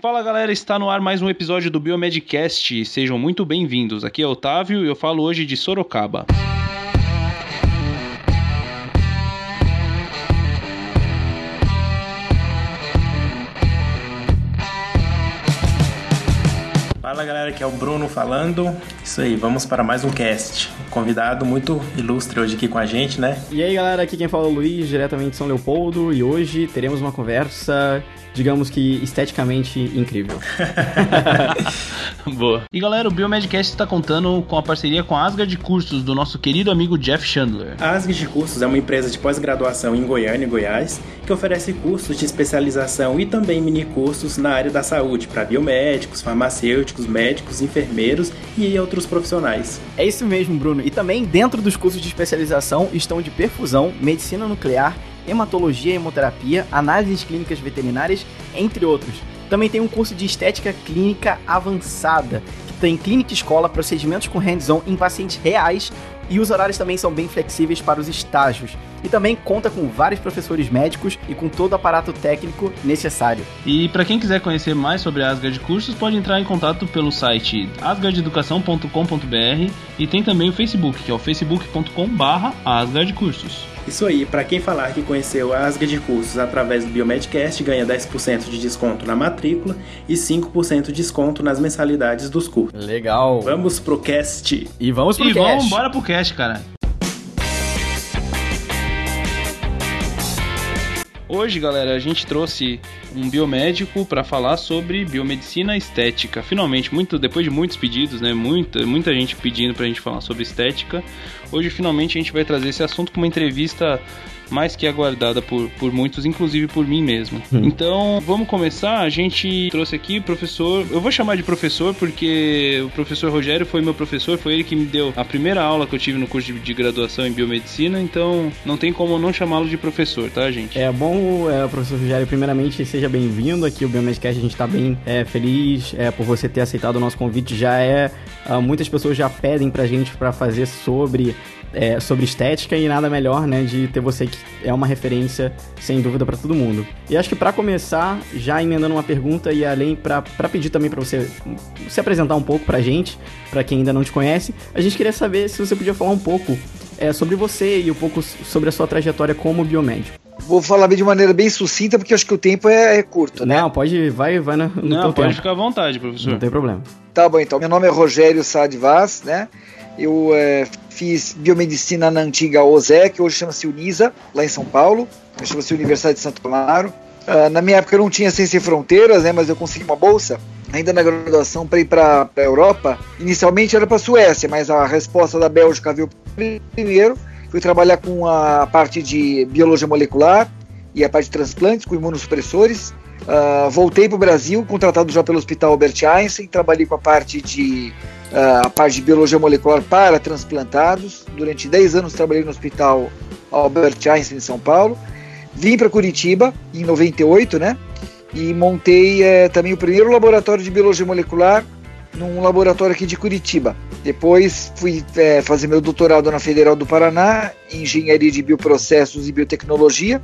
Fala galera, está no ar mais um episódio do Biomedcast. Sejam muito bem-vindos. Aqui é Otávio e eu falo hoje de Sorocaba. Aqui é o Bruno falando. Isso aí, vamos para mais um cast. Um convidado muito ilustre hoje aqui com a gente, né? E aí galera, aqui quem fala é o Luiz, diretamente de São Leopoldo, e hoje teremos uma conversa digamos que esteticamente incrível. Boa. E galera, o Biomedcast está contando com a parceria com a Asgard Cursos do nosso querido amigo Jeff Chandler. A Asgard Cursos é uma empresa de pós-graduação em Goiânia e Goiás que oferece cursos de especialização e também mini cursos na área da saúde para biomédicos, farmacêuticos, médicos, enfermeiros e outros profissionais. É isso mesmo, Bruno. E também dentro dos cursos de especialização estão de perfusão, medicina nuclear hematologia hemoterapia, análises clínicas veterinárias, entre outros. Também tem um curso de estética clínica avançada, que tem clínica escola, procedimentos com hands-on em pacientes reais e os horários também são bem flexíveis para os estágios. E também conta com vários professores médicos e com todo o aparato técnico necessário. E para quem quiser conhecer mais sobre Asgard Cursos, pode entrar em contato pelo site asgardeducação.com.br e tem também o Facebook, que é o facebook.com/asgardcursos. Isso aí, para quem falar que conheceu a Asga de Cursos através do Biomedcast, ganha 10% de desconto na matrícula e 5% de desconto nas mensalidades dos cursos. Legal. Vamos pro cast. E vamos pro e cast. vamos embora pro cast, cara. Hoje, galera, a gente trouxe um biomédico para falar sobre biomedicina estética. Finalmente, muito depois de muitos pedidos, né? Muita, muita gente pedindo pra gente falar sobre estética. Hoje, finalmente, a gente vai trazer esse assunto com uma entrevista mais que aguardada por, por muitos, inclusive por mim mesmo. Hum. Então, vamos começar. A gente trouxe aqui o professor. Eu vou chamar de professor porque o professor Rogério foi meu professor, foi ele que me deu a primeira aula que eu tive no curso de, de graduação em biomedicina. Então, não tem como não chamá-lo de professor, tá, gente? É bom, é, professor Rogério, primeiramente, seja bem-vindo aqui. O Biomedcast, a gente tá bem é, feliz é, por você ter aceitado o nosso convite. Já é. Uh, muitas pessoas já pedem pra gente para fazer sobre é, sobre estética e nada melhor, né, de ter você que é uma referência sem dúvida para todo mundo. E acho que para começar, já emendando uma pergunta e além para pedir também para você se apresentar um pouco pra gente, para quem ainda não te conhece, a gente queria saber se você podia falar um pouco é, sobre você e um pouco sobre a sua trajetória como biomédico. Vou falar de maneira bem sucinta, porque acho que o tempo é, é curto, né? Não, pode, vai, vai no, no Não, pode tempo. ficar à vontade, professor. Não tem problema. Tá bom, então. Meu nome é Rogério Sade Vaz, né? Eu é, fiz biomedicina na antiga OSEC, hoje chama-se Unisa, lá em São Paulo, chama-se Universidade de Santo Amaro. Uh, na minha época eu não tinha Ciência Fronteiras, né, mas eu consegui uma bolsa, ainda na graduação, para ir para a Europa. Inicialmente era para a Suécia, mas a resposta da Bélgica veio primeiro. Fui trabalhar com a parte de biologia molecular e a parte de transplantes com imunossupressores. Uh, voltei para o Brasil, contratado já pelo Hospital Albert Einstein, trabalhei com a parte de a parte de biologia molecular para transplantados. Durante 10 anos trabalhei no Hospital Albert Einstein em São Paulo. Vim para Curitiba em 98, né? E montei eh, também o primeiro laboratório de biologia molecular num laboratório aqui de Curitiba. Depois fui eh, fazer meu doutorado na Federal do Paraná em engenharia de bioprocessos e biotecnologia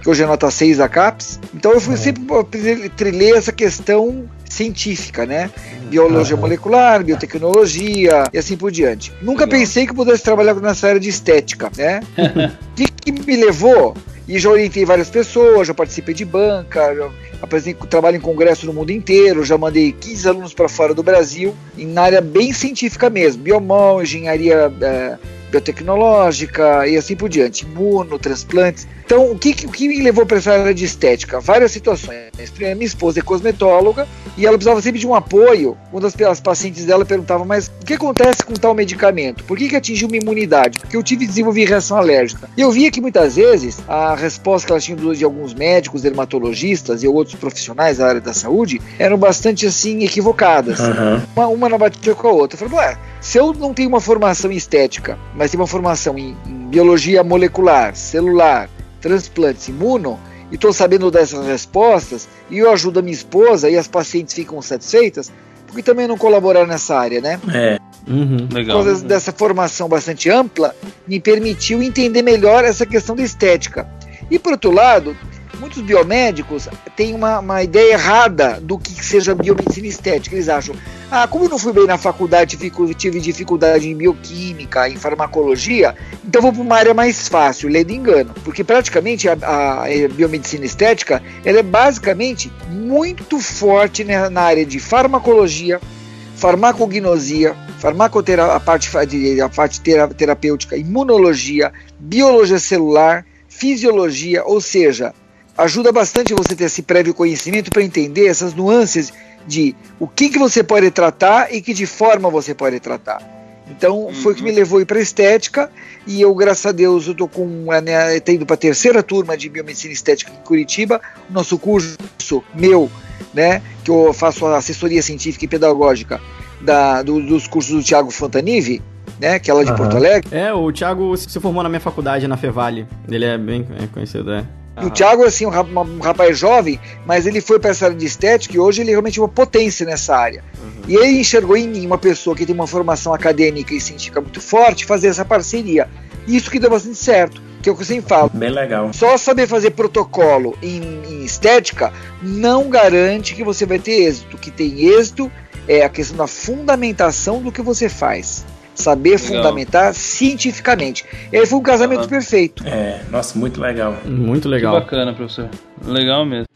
que hoje é nota 6 da CAPES. Então eu fui, uhum. sempre trilhei essa questão científica, né? Biologia uhum. molecular, biotecnologia e assim por diante. Nunca Legal. pensei que pudesse trabalhar nessa área de estética, né? O que, que, me levou? E já orientei várias pessoas, já participei de banca, já apresentei trabalho em congresso no mundo inteiro, já mandei 15 alunos para fora do Brasil, em área bem científica mesmo, biomol, engenharia é, biotecnológica e assim por diante, imuno, transplantes. Então, o que, o que me levou para essa área de estética? Várias situações. Primeiro, minha esposa é cosmetóloga e ela precisava sempre de um apoio. Uma das as pacientes dela perguntava, mas o que acontece com tal medicamento? Por que, que atingiu uma imunidade? Porque eu tive desenvolvi reação alérgica. E eu via que muitas vezes a resposta que ela tinha de alguns médicos, dermatologistas e outros profissionais da área da saúde eram bastante assim equivocadas. Uhum. Uma, uma não batia com a outra. Eu falei, ué, se eu não tenho uma formação em estética, mas tenho uma formação em, em biologia molecular, celular, transplantes imuno e estou sabendo dessas respostas e eu ajudo a minha esposa e as pacientes ficam satisfeitas, porque também não colaborar nessa área, né? É. Uhum, legal. Por causa dessa formação bastante ampla, me permitiu entender melhor essa questão da estética. E por outro lado, muitos biomédicos têm uma, uma ideia errada do que seja biomedicina estética. Eles acham, ah, como eu não fui bem na faculdade, tive dificuldade em bioquímica, em farmacologia, então vou para uma área mais fácil, lendo engano. Porque praticamente a, a, biomedicina estética ela é basicamente muito forte na, na área de farmacologia, farmacognosia, farmacoterapia, a parte, a parte terapêutica, imunologia, biologia celular, fisiologia, ou seja, ajuda bastante você ter esse prévio conhecimento para entender essas nuances de o que, que você pode tratar e que de forma você pode tratar. Então uhum. foi o que me levou para estética e eu, graças a Deus, eu tô com né, indo para a terceira turma de biomedicina estética em Curitiba. Nosso curso meu, né, que eu faço assessoria científica e pedagógica da, do, dos cursos do Tiago Fontanive, né, que é lá de uhum. Porto Alegre. É, o Tiago se formou na minha faculdade na Fevale. Ele é bem conhecido, é. E o Thiago, assim, um, um rapaz jovem, mas ele foi para essa área de estética e hoje ele é realmente uma potência nessa área. Uhum. E ele enxergou em mim uma pessoa que tem uma formação acadêmica e científica muito forte fazer essa parceria. Isso que deu bastante certo, que é o que eu sempre falo. Bem legal. Só saber fazer protocolo em, em estética não garante que você vai ter êxito. O que tem êxito é a questão da fundamentação do que você faz saber legal. fundamentar cientificamente. Ele foi um casamento uhum. perfeito. É, nossa, muito legal. Muito legal. Que bacana, professor. Legal mesmo.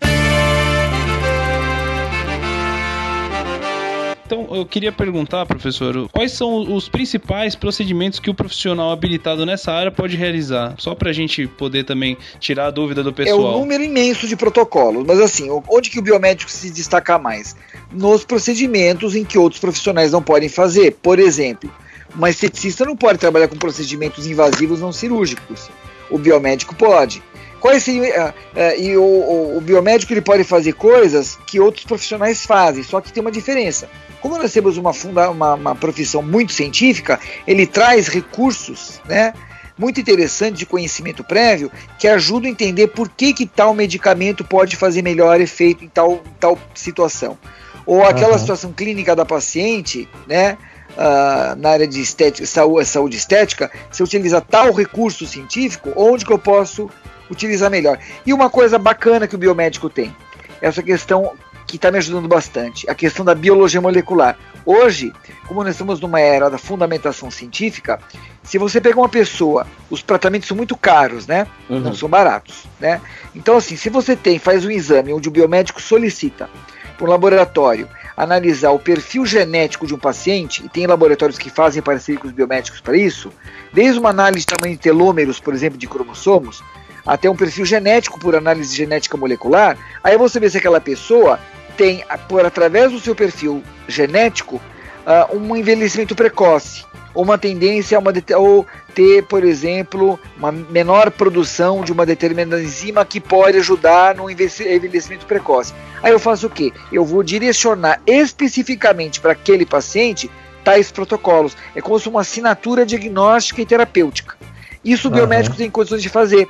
Então, eu queria perguntar, professor, quais são os principais procedimentos que o profissional habilitado nessa área pode realizar? Só para a gente poder também tirar a dúvida do pessoal. É um número imenso de protocolos, mas assim, onde que o biomédico se destaca mais? Nos procedimentos em que outros profissionais não podem fazer. Por exemplo, uma esteticista não pode trabalhar com procedimentos invasivos não cirúrgicos. O biomédico pode. Qual seria, uh, uh, e o, o, o, biomédico ele pode fazer coisas que outros profissionais fazem, só que tem uma diferença. Como nós temos uma, funda, uma, uma profissão muito científica, ele traz recursos, né? muito interessante de conhecimento prévio que ajuda a entender por que, que tal medicamento pode fazer melhor efeito em tal, tal situação. Ou aquela uhum. situação clínica da paciente, né? Uh, na área de estética, saúde, saúde estética, se utiliza tal recurso científico, onde que eu posso utilizar melhor. E uma coisa bacana que o biomédico tem, essa questão que está me ajudando bastante, a questão da biologia molecular. Hoje, como nós estamos numa era da fundamentação científica, se você pegar uma pessoa, os tratamentos são muito caros, né? Uhum. Não são baratos, né? Então, assim, se você tem, faz um exame onde o biomédico solicita para um laboratório analisar o perfil genético de um paciente, e tem laboratórios que fazem parceria com os biomédicos para isso, desde uma análise de tamanho de telômeros, por exemplo, de cromossomos, até um perfil genético por análise genética molecular, aí você vê se aquela pessoa tem, por através do seu perfil genético, uh, um envelhecimento precoce ou uma tendência a uma ou ter, por exemplo, uma menor produção de uma determinada enzima que pode ajudar no envelhecimento precoce. Aí eu faço o quê? Eu vou direcionar especificamente para aquele paciente tais protocolos. É como se uma assinatura diagnóstica e terapêutica. Isso o uhum. biomédico tem condições de fazer.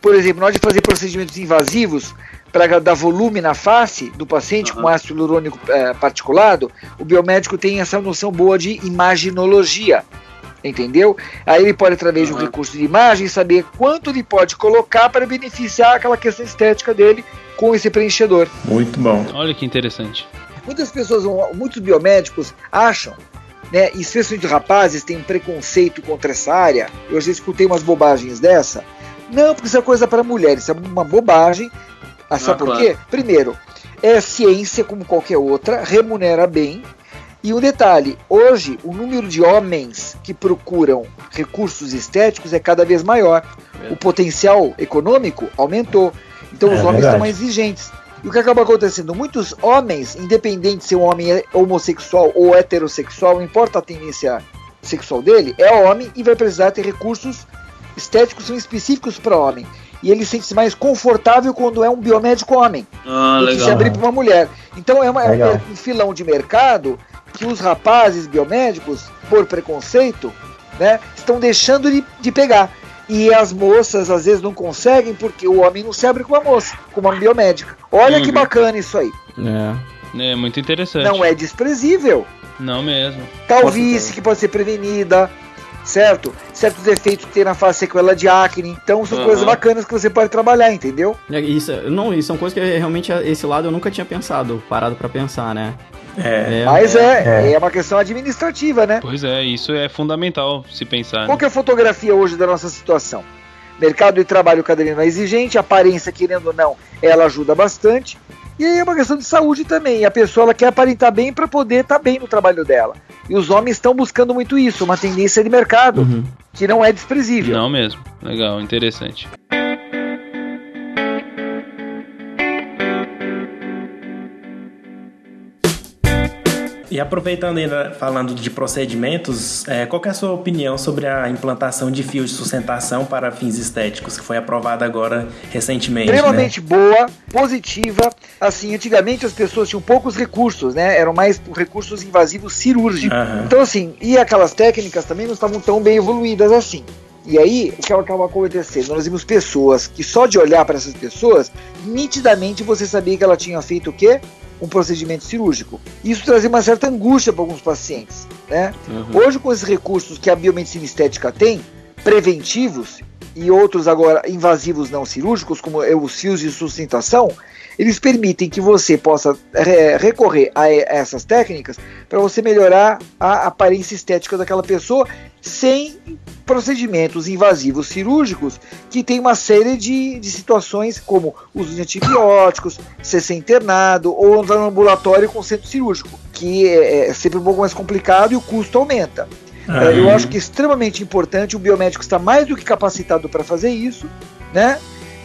Por exemplo, na hora de fazer procedimentos invasivos, para dar volume na face do paciente uhum. com ácido hialurônico é, particulado, o biomédico tem essa noção boa de imaginologia. Entendeu? Aí ele pode, através uhum. de um recurso de imagem, saber quanto ele pode colocar para beneficiar aquela questão estética dele com esse preenchedor. Muito bom. Olha que interessante. Muitas pessoas, muitos biomédicos acham né, e especialmente rapazes têm um preconceito contra essa área. Eu já escutei umas bobagens dessa. Não, porque isso é coisa para mulheres, isso é uma bobagem. Ah, sabe ah, por quê? Primeiro, é ciência como qualquer outra, remunera bem. E um detalhe: hoje o número de homens que procuram recursos estéticos é cada vez maior. É. O potencial econômico aumentou. Então é os homens estão mais exigentes. E o que acaba acontecendo? Muitos homens, independente se o um homem é homossexual ou heterossexual, não importa a tendência sexual dele, é homem e vai precisar ter recursos estéticos são específicos para homem e ele sente-se mais confortável quando é um biomédico homem ah, do que se abrir para uma mulher. Então é, uma, é, um filão de mercado que os rapazes biomédicos, por preconceito, né, estão deixando de, de pegar. E as moças às vezes não conseguem porque o homem não se abre com uma moça, com uma biomédica. Olha uhum. que bacana isso aí. É. É muito interessante. Não é desprezível. Não mesmo. Talvez que pode ser prevenida, certo? Certos efeitos que tem na face sequela de acne. Então são uhum. coisas bacanas que você pode trabalhar, entendeu? É, isso, não, isso são coisas que realmente esse lado eu nunca tinha pensado, parado para pensar, né? É, é, mas é, é, é, uma questão administrativa, né? Pois é, isso é fundamental se pensar. Qual né? que é a fotografia hoje da nossa situação? Mercado de trabalho cada vez mais exigente, aparência, querendo ou não, ela ajuda bastante. E aí é uma questão de saúde também. A pessoa ela quer aparentar bem para poder estar tá bem no trabalho dela. E os homens estão buscando muito isso, uma tendência de mercado uhum. que não é desprezível. Não mesmo. Legal, interessante. E aproveitando ainda, falando de procedimentos, é, qual é a sua opinião sobre a implantação de fios de sustentação para fins estéticos, que foi aprovada agora recentemente? Extremamente né? boa, positiva. Assim, antigamente as pessoas tinham poucos recursos, né? Eram mais recursos invasivos cirúrgicos. Uhum. Então, assim, e aquelas técnicas também não estavam tão bem evoluídas assim. E aí, o que acaba acontecendo? Nós vimos pessoas que só de olhar para essas pessoas, nitidamente você sabia que ela tinha feito o quê? um procedimento cirúrgico. Isso trazia uma certa angústia para alguns pacientes. Né? Uhum. Hoje, com esses recursos que a biomedicina estética tem, preventivos e outros agora invasivos não cirúrgicos, como os fios de sustentação, eles permitem que você possa é, recorrer a essas técnicas para você melhorar a aparência estética daquela pessoa sem procedimentos invasivos cirúrgicos que tem uma série de, de situações como uso de antibióticos, ser, ser internado ou entrar no ambulatório com centro cirúrgico, que é, é sempre um pouco mais complicado e o custo aumenta. É, eu acho que é extremamente importante, o biomédico está mais do que capacitado para fazer isso, né?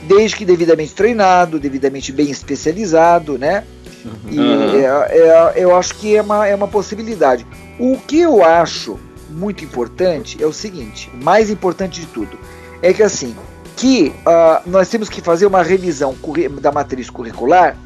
Desde que devidamente treinado, devidamente bem especializado, né? Uhum. E é, é, eu acho que é uma, é uma possibilidade. O que eu acho muito importante é o seguinte, mais importante de tudo, é que assim, que uh, nós temos que fazer uma revisão da matriz curricular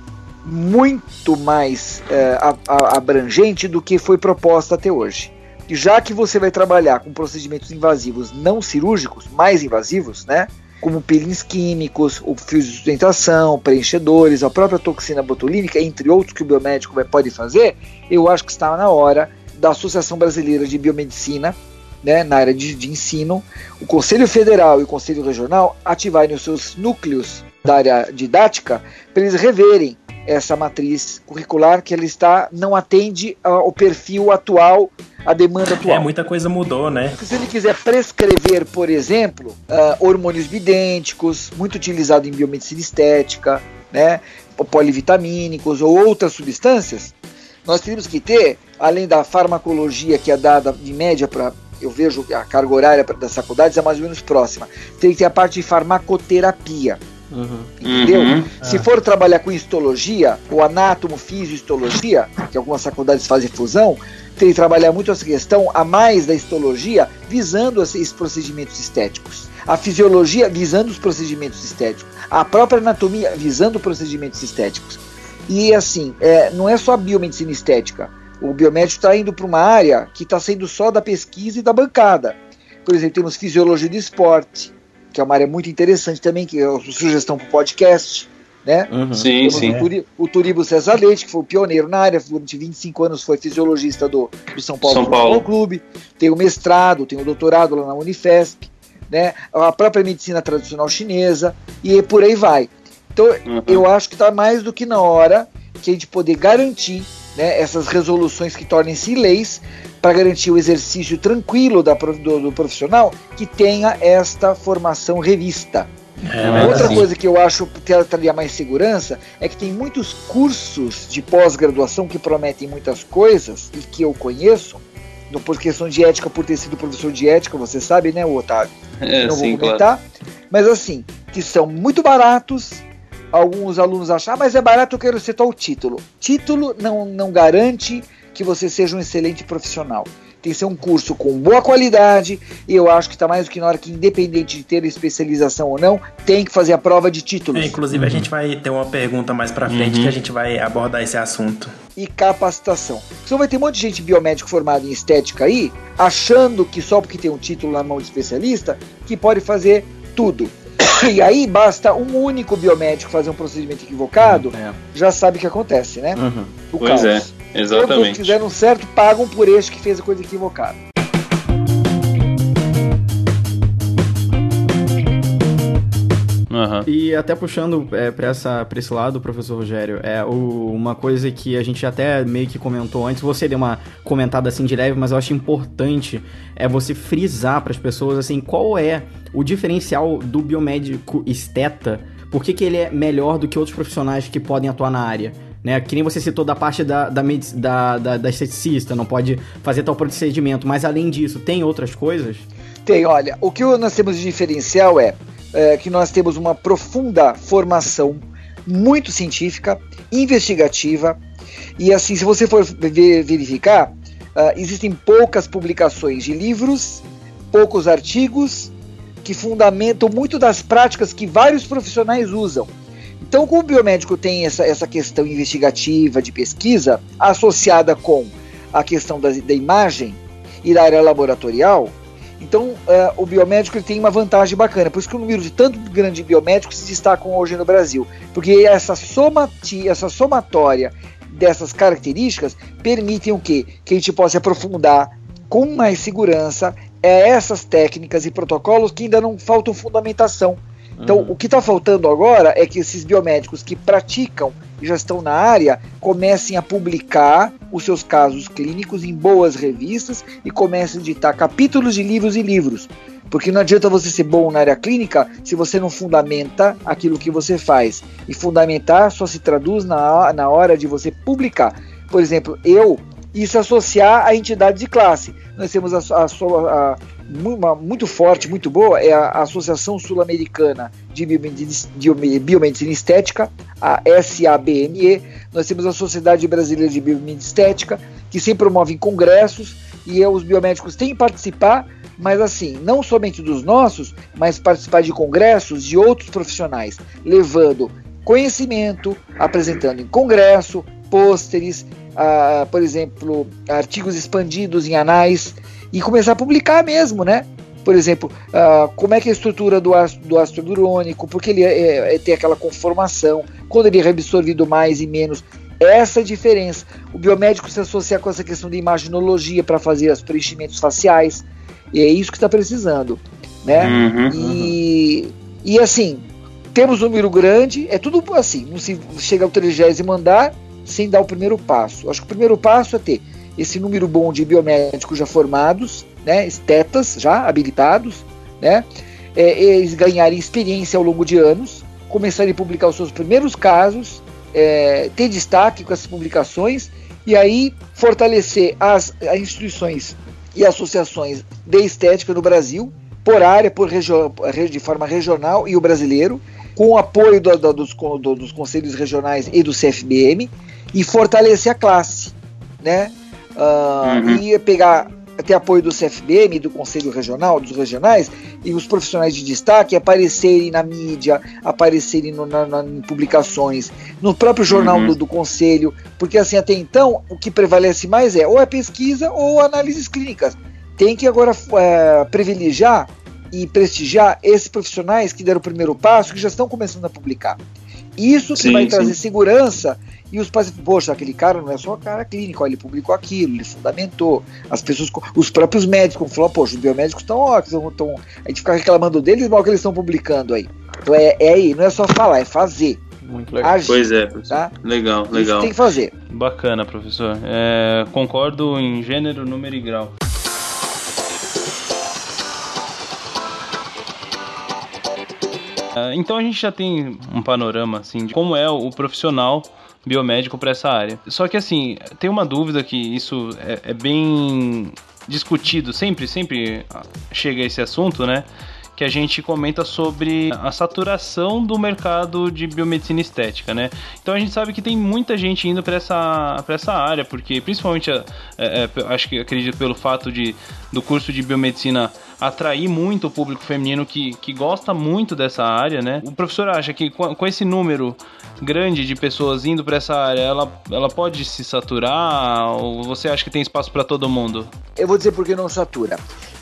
muito mais uh, abrangente do que foi proposta até hoje. E já que você vai trabalhar com procedimentos invasivos não cirúrgicos, mais invasivos, né? Como peelings químicos, o fio de sustentação, preenchedores, a própria toxina botulínica, entre outros que o biomédico pode fazer, eu acho que está na hora da Associação Brasileira de Biomedicina, né, na área de, de ensino, o Conselho Federal e o Conselho Regional ativarem os seus núcleos da área didática para eles reverem essa matriz curricular que ela está não atende ao perfil atual, à demanda atual. É, muita coisa mudou, né? Se ele quiser prescrever, por exemplo, uh, hormônios bidênticos, muito utilizado em biomedicina estética, né, polivitamínicos ou outras substâncias, nós temos que ter, além da farmacologia que é dada em média para eu vejo a carga horária das faculdades é mais ou menos próxima. Tem que ter a parte de farmacoterapia. Uhum. Entendeu? Uhum. Se for trabalhar com histologia, ou anátomo, fisiostologia, que algumas faculdades fazem fusão, tem que trabalhar muito essa questão a mais da histologia, visando esses procedimentos estéticos. A fisiologia visando os procedimentos estéticos. A própria anatomia visando procedimentos estéticos. E assim, é, não é só a biomedicina estética. O biomédico está indo para uma área que está sendo só da pesquisa e da bancada. Por exemplo, temos fisiologia do esporte, que é uma área muito interessante também, que é uma sugestão para o podcast. Né? Uhum. Sim, sim. O, Turi, o Turibo César Leite, que foi o pioneiro na área, durante 25 anos foi fisiologista do, do São Paulo, São Paulo. Clube, tem o mestrado, tem o doutorado lá na Unifesp, né? a própria medicina tradicional chinesa, e por aí vai. Então, uhum. eu acho que está mais do que na hora que a gente poder garantir né, essas resoluções que tornem-se leis para garantir o exercício tranquilo da, do, do, profissional que tenha esta formação revista. É, Outra assim. coisa que eu acho que traria mais segurança é que tem muitos cursos de pós-graduação que prometem muitas coisas e que eu conheço, por questão de ética, por ter sido professor de ética, você sabe, né, Otávio? É, não sim, vou comentar. Claro. Mas assim, que são muito baratos, alguns alunos acham, ah, mas é barato, eu quero ser tal título. Título não, não garante que você seja um excelente profissional. Tem que ser um curso com boa qualidade e eu acho que está mais do que na hora que, independente de ter especialização ou não, tem que fazer a prova de títulos. É, inclusive, uhum. a gente vai ter uma pergunta mais para frente uhum. que a gente vai abordar esse assunto. E capacitação. Então vai ter um monte de gente biomédico formado em estética aí, achando que só porque tem um título na mão de especialista, que pode fazer tudo. E aí basta um único biomédico fazer um procedimento equivocado, é. já sabe o que acontece, né? Uhum. O pois caos. é, Exatamente. Todos os que fizeram certo pagam por este que fez a coisa equivocada. Uhum. E até puxando é, para esse lado, professor Rogério, é o, uma coisa que a gente até meio que comentou antes, você deu uma comentada assim de leve, mas eu acho importante é você frisar para as pessoas assim qual é o diferencial do biomédico esteta por que, que, ele é melhor do que outros profissionais que podem atuar na área? Né? Que nem você citou da parte da, da, da, da, da esteticista, não pode fazer tal procedimento, mas além disso, tem outras coisas? Tem, olha, o que nós temos de diferencial é, é que nós temos uma profunda formação muito científica, investigativa, e assim, se você for verificar, uh, existem poucas publicações de livros, poucos artigos que fundamentam muito das práticas que vários profissionais usam. Então, como o biomédico tem essa, essa questão investigativa de pesquisa associada com a questão da, da imagem e da área laboratorial, então uh, o biomédico tem uma vantagem bacana. Por isso que o número de tanto grande biomédicos se destacam hoje no Brasil. Porque essa, somati, essa somatória dessas características permitem o quê? Que a gente possa aprofundar com mais segurança é, essas técnicas e protocolos que ainda não faltam fundamentação então, uhum. o que está faltando agora é que esses biomédicos que praticam e já estão na área comecem a publicar os seus casos clínicos em boas revistas e comecem a editar capítulos de livros e livros. Porque não adianta você ser bom na área clínica se você não fundamenta aquilo que você faz. E fundamentar só se traduz na, na hora de você publicar. Por exemplo, eu, isso associar a entidade de classe. Nós temos a, a, a, muito forte, muito boa, é a Associação Sul-Americana de Biomedicina Estética, a SABME. Nós temos a Sociedade Brasileira de Biomedicina Estética, que sempre promovem congressos e os biomédicos têm que participar, mas assim, não somente dos nossos, mas participar de congressos de outros profissionais, levando conhecimento, apresentando em congresso, pôsteres, ah, por exemplo, artigos expandidos em anais e começar a publicar mesmo, né? Por exemplo, uh, como é que é a estrutura do ácido, do ácido hialurônico, porque ele é, é, é, tem aquela conformação, quando ele é reabsorvido mais e menos. Essa é a diferença. O biomédico se associa com essa questão de imaginologia para fazer os preenchimentos faciais, e é isso que está precisando. Né? Uhum, e, uhum. e assim, temos um número grande, é tudo assim, não se chega ao 30 andar sem dar o primeiro passo. Acho que o primeiro passo é ter esse número bom de biomédicos já formados, né, estetas já habilitados, né, é, eles ganharem experiência ao longo de anos, começarem a publicar os seus primeiros casos, é, ter destaque com essas publicações e aí fortalecer as, as instituições e associações de estética no Brasil, por área, por de forma regional e o brasileiro, com o apoio do, do, dos, do, dos conselhos regionais e do CFBM, e fortalecer a classe, né? Uh, uhum. E pegar ter apoio do CFBM, do Conselho Regional, dos regionais, e os profissionais de destaque aparecerem na mídia, aparecerem no, na, na, em publicações, no próprio jornal uhum. do, do, Conselho, porque assim, até então, o que prevalece mais é ou a pesquisa ou análises clínicas. Tem que agora é, privilegiar e prestigiar esses profissionais que deram o primeiro passo, que já estão começando a publicar. Isso que sim, vai trazer sim. segurança e os pais, poxa, aquele cara não é só cara clínico, ó, ele publicou aquilo, ele fundamentou. As pessoas, os próprios médicos falaram, poxa, os biomédicos estão ótimos, estão, a gente fica reclamando deles, mal que eles estão publicando aí. Então é, é aí, não é só falar, é fazer. Muito legal. Agir, pois é, professor. Tá? Legal, legal. Isso tem que fazer. Bacana, professor. É, concordo em gênero, número e grau. É, então a gente já tem um panorama assim de como é o profissional biomédico para essa área. Só que assim, tem uma dúvida que isso é, é bem discutido, sempre, sempre chega esse assunto, né? Que a gente comenta sobre a saturação do mercado de biomedicina estética, né? Então a gente sabe que tem muita gente indo para essa, essa área, porque principalmente é, é, acho que acredito pelo fato de do curso de biomedicina atrair muito o público feminino que, que gosta muito dessa área, né? O professor acha que com, com esse número grande de pessoas indo para essa área, ela, ela pode se saturar ou você acha que tem espaço para todo mundo? Eu vou dizer por que não satura.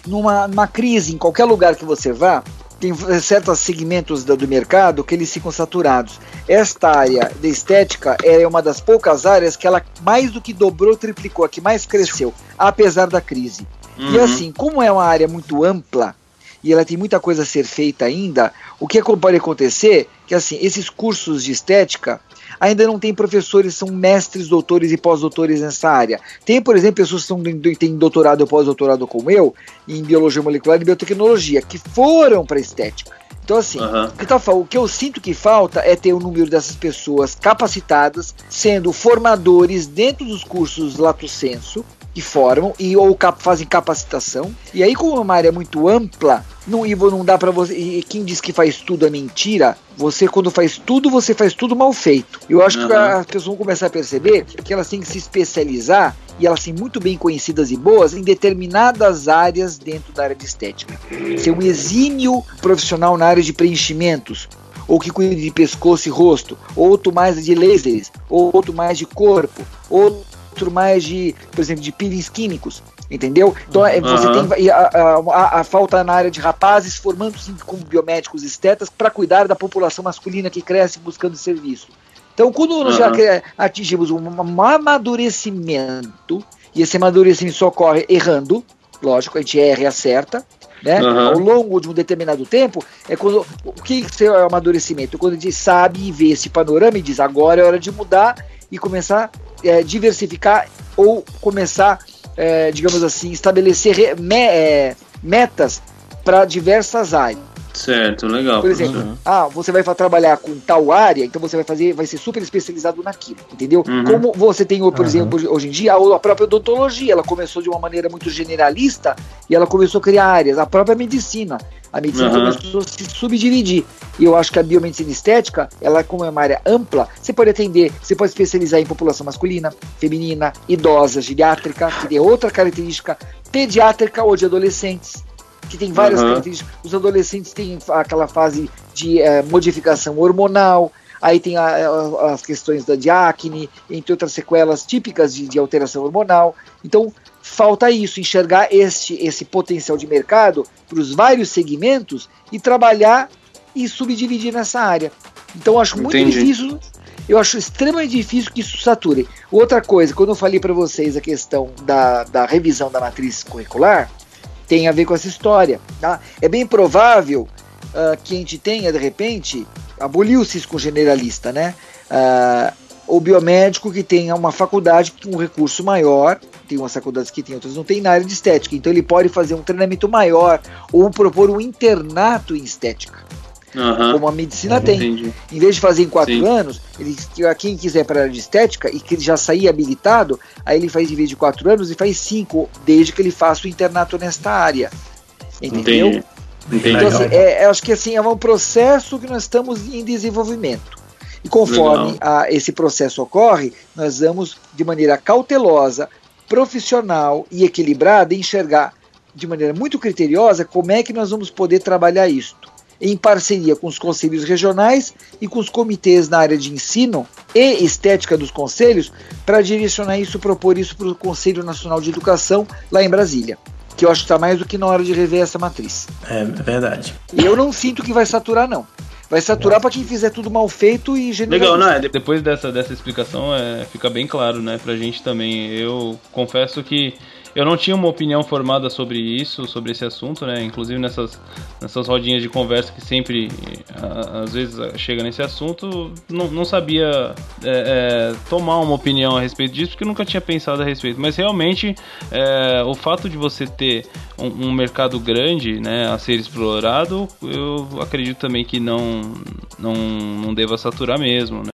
Numa, numa crise, em qualquer lugar que você vá, tem certos segmentos do, do, mercado que eles ficam saturados. Esta área de estética é uma das poucas áreas que ela mais do que dobrou, triplicou, a que mais cresceu, apesar da crise. Uhum. E assim, como é uma área muito ampla e ela tem muita coisa a ser feita ainda, o que pode acontecer que assim, esses cursos de estética ainda não tem professores, são mestres, doutores e pós-doutores nessa área. Tem, por exemplo, pessoas que têm doutorado ou pós-doutorado como eu, em biologia molecular e biotecnologia, que foram para estética. Então, assim, uhum. o, que tá, o que eu sinto que falta é ter o número dessas pessoas capacitadas, sendo formadores dentro dos cursos Lato Senso, que formam e ou cap fazem capacitação. E aí, como é uma área muito ampla, não, e não dá para você. E quem diz que faz tudo é mentira. Você, quando faz tudo, você faz tudo mal feito. Eu acho uhum. que as pessoas vão começar a perceber que elas têm que se especializar e elas são muito bem conhecidas e boas em determinadas áreas dentro da área de estética. Ser um exímio profissional na área de preenchimentos, ou que cuide de pescoço e rosto, outro mais de lasers, outro mais de corpo, outro outro mais de, por exemplo, de peelings químicos. Entendeu? Então uhum. você tem a, a, a, falta na área de rapazes formando-se como biomédicos estetas para cuidar da população masculina que cresce buscando serviço. Então, quando nós uhum. já atingimos um amadurecimento, e esse amadurecimento só ocorre errando, lógico, a gente erra e acerta, né? Uhum. Ao longo de um determinado tempo, é quando o que é o amadurecimento? Quando a gente sabe e vê esse panorama e diz agora é hora de mudar e começar é, diversificar ou começar, é, digamos assim, estabelecer me, é, metas para diversas áreas. Certo, legal. Por exemplo, uhum. ah, você vai trabalhar com tal área, então você vai fazer, vai ser super especializado naquilo, entendeu? Uhum. Como você tem, por uhum. exemplo, hoje em dia, a própria odontologia, ela começou de uma maneira muito generalista e ela começou a criar áreas, a própria medicina. A medicina começou a se subdividir. E eu acho que a biomedicina estética, ela como é uma área ampla, você pode atender, você pode especializar em população masculina, feminina, idosa, geriátrica, que tem outra característica, pediátrica ou de adolescentes que tem várias uhum. características. Os adolescentes têm aquela fase de é, modificação hormonal, aí tem a, a, as questões da diacne, entre outras sequelas típicas de, de, alteração hormonal. Então, falta isso, enxergar este, esse potencial de mercado para os vários segmentos e trabalhar e subdividir nessa área. Então, acho muito Entendi. difícil. Eu acho extremamente difícil que isso sature. Outra coisa, quando eu falei para vocês a questão da, da revisão da matriz curricular, tem a ver com essa história. Tá? É bem provável uh, que a gente tenha, de repente, aboliu o cisco generalista, né? Uh, o biomédico que tenha uma faculdade com um recurso maior, tem umas faculdades que tem, outras não tem, na área de estética. Então ele pode fazer um treinamento maior ou propor um internato em estética. Uhum. Como a medicina uhum. tem. Entendi. Em vez de fazer em quatro Sim. anos, ele, quem quiser para a área de estética e que ele já sair habilitado, aí ele faz em vez de quatro anos e faz cinco, desde que ele faça o internato nesta área. Entendeu? Entendi. Entendi. Então, assim, é, acho que assim, é um processo que nós estamos em desenvolvimento. E conforme a, esse processo ocorre, nós vamos, de maneira cautelosa, profissional e equilibrada, enxergar de maneira muito criteriosa como é que nós vamos poder trabalhar isto em parceria com os conselhos regionais e com os comitês na área de ensino e estética dos conselhos, para direcionar isso, propor isso para o Conselho Nacional de Educação lá em Brasília. Que eu acho que está mais do que na hora de rever essa matriz. É verdade. E eu não sinto que vai saturar, não. Vai saturar para quem fizer tudo mal feito e Legal, não é? Depois dessa, dessa explicação, é, fica bem claro, né, pra gente também. Eu confesso que eu não tinha uma opinião formada sobre isso, sobre esse assunto, né? Inclusive nessas, nessas rodinhas de conversa que sempre, às vezes, chega nesse assunto, não, não sabia é, é, tomar uma opinião a respeito disso, porque nunca tinha pensado a respeito. Mas realmente, é, o fato de você ter um, um, mercado grande né, a ser explorado, eu acredito também que não, não, não deva saturar mesmo, né?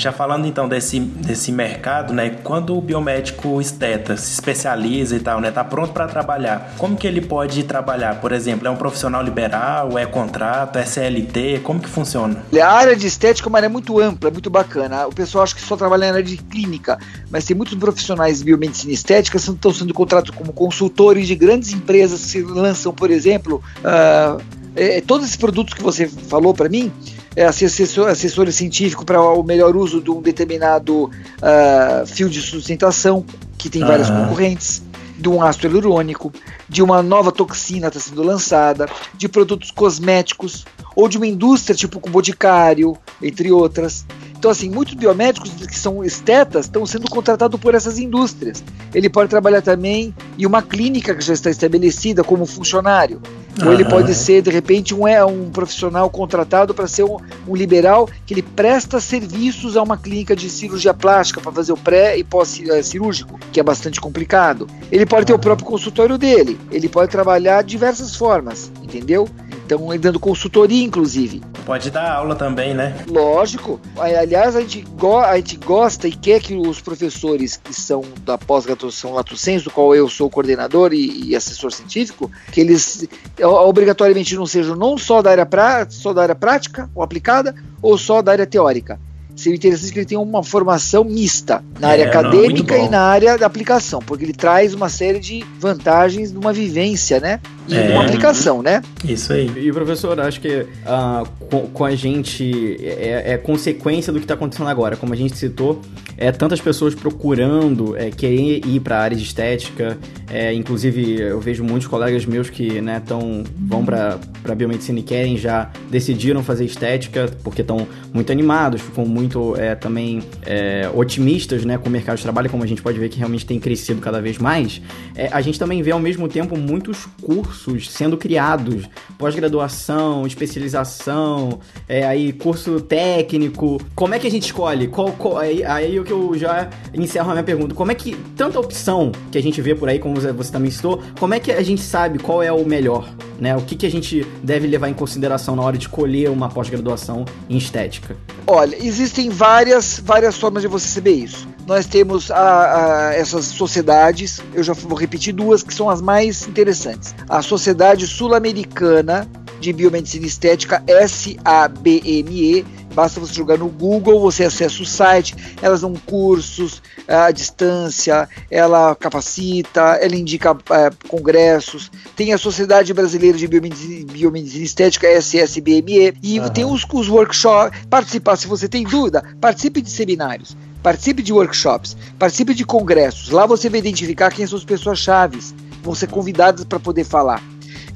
Já falando então desse, desse mercado, né? Quando o biomédico esteta se especializa e tal, né? Tá pronto para trabalhar. Como que ele pode trabalhar? Por exemplo, é um profissional liberal, é contrato, é CLT? Como que funciona? A área de estética é uma área muito ampla, muito bacana. O pessoal acha que só trabalha na área de clínica, mas tem muitos profissionais de biomedicina estética que estão sendo contratados como consultores de grandes empresas que lançam, por exemplo, uh, é, todos esses produtos que você falou para mim, é, assessor, assessor científico para o melhor uso de um determinado uh, fio de sustentação, que tem várias uhum. concorrentes, de um ácido hialurônico, de uma nova toxina está sendo lançada, de produtos cosméticos, ou de uma indústria tipo com boticário, entre outras. Então, assim, muitos biomédicos que são estetas estão sendo contratados por essas indústrias. Ele pode trabalhar também em uma clínica que já está estabelecida como funcionário. Ou ele pode ser, de repente, um, é, um profissional contratado para ser um, um, liberal que ele presta serviços a uma clínica de cirurgia plástica para fazer o pré e pós-cirúrgico, que é bastante complicado. Ele pode ter o próprio consultório dele, ele pode trabalhar de diversas formas, entendeu? Então, dando consultoria, inclusive. Pode dar aula também, né? Lógico. Aliás, a gente, a gente gosta e quer que os professores que são da pós-graduação Lato Senso, do qual eu sou coordenador e, e, assessor científico, que eles obrigatoriamente não sejam não só da área, pra, só da área prática ou aplicada, ou só da área teórica seria interessante que ele tenha uma formação mista na área é, acadêmica não, e na área da aplicação, porque ele traz uma série de vantagens de uma vivência, né? E é, uma aplicação, né? Isso aí. E professor, acho que uh, com, com, a gente é, é, consequência do que está acontecendo agora. Como a gente citou, é tantas pessoas procurando é, querer ir para a área de estética. É, inclusive, eu vejo muitos colegas meus que né, tão, vão para biomedicina e querem já decidiram fazer estética porque estão muito animados, ficam muito é, também é, otimistas né, com o mercado de trabalho, como a gente pode ver que realmente tem crescido cada vez mais. É, a gente também vê ao mesmo tempo muitos cursos sendo criados, pós-graduação, especialização, é, aí curso técnico. Como é que a gente escolhe? Qual, qual, aí, aí o que eu já encerro a minha pergunta. Como é que tanta opção que a gente vê por aí, como você também citou, como é que a gente sabe qual é o melhor? Né? O que, que a gente deve levar em consideração na hora de escolher uma pós-graduação em estética? Olha, existem várias, várias formas de você saber isso. Nós temos a, a, essas sociedades, eu já vou repetir duas que são as mais interessantes. A Sociedade Sul-Americana de Biomedicina Estética, SABME, Basta você jogar no Google, você acessa o site, elas dão cursos à distância, ela capacita, ela indica é, congressos. Tem a Sociedade Brasileira de Biomedicina, Biomedicina Estética, SSBME, e uhum. tem os, os workshops. Participar, se você tem dúvida, participe de seminários. Participe de workshops, participe de congressos. Lá você vai identificar quem são as pessoas chaves, vão ser convidadas para poder falar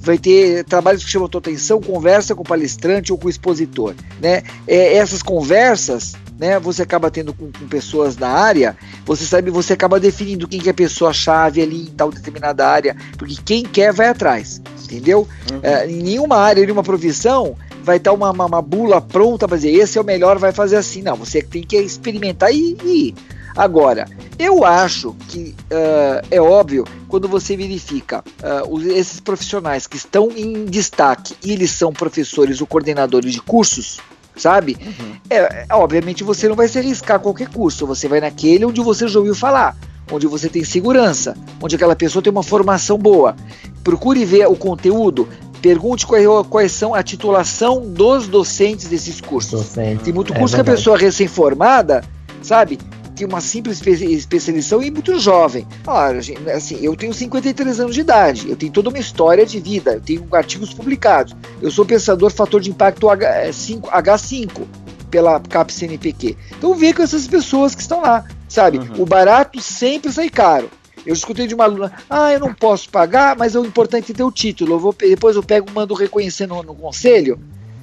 vai ter trabalhos que chamam a tua atenção, conversa com o palestrante ou com o expositor. Né? É, essas conversas né, você acaba tendo com, com, pessoas da área, você sabe, você acaba definindo quem que é a pessoa-chave ali em tal determinada área, porque quem quer vai atrás, entendeu? Uhum. É, em nenhuma área, em nenhuma profissão, vai estar uma, uma, uma bula pronta para dizer esse é o melhor, vai fazer assim. Não, você tem que experimentar e, ir. Agora, eu acho que uh, é óbvio quando você verifica uh, esses profissionais que estão em destaque e eles são professores ou coordenadores de cursos, sabe? Uhum. É, obviamente você não vai se arriscar qualquer curso, você vai naquele onde você já ouviu falar, onde você tem segurança, onde aquela pessoa tem uma formação boa. Procure ver o conteúdo, pergunte quais, quais são a titulação dos docentes desses cursos. Docente. Tem muito é curso é que a pessoa recém-formada, sabe? Tem uma simples especialização e muito jovem. Olha, assim, eu tenho 53 anos de idade, eu tenho toda uma história de vida, eu tenho artigos publicados. Eu sou pensador fator de impacto H5, H5 pela CAP-CNPq. Então vê com essas pessoas que estão lá, sabe? Uhum. O barato sempre sai caro. Eu escutei de uma aluna, ah, eu não posso pagar, mas o importante é ter o título. Eu vou, depois eu pego e mando reconhecer no, no conselho.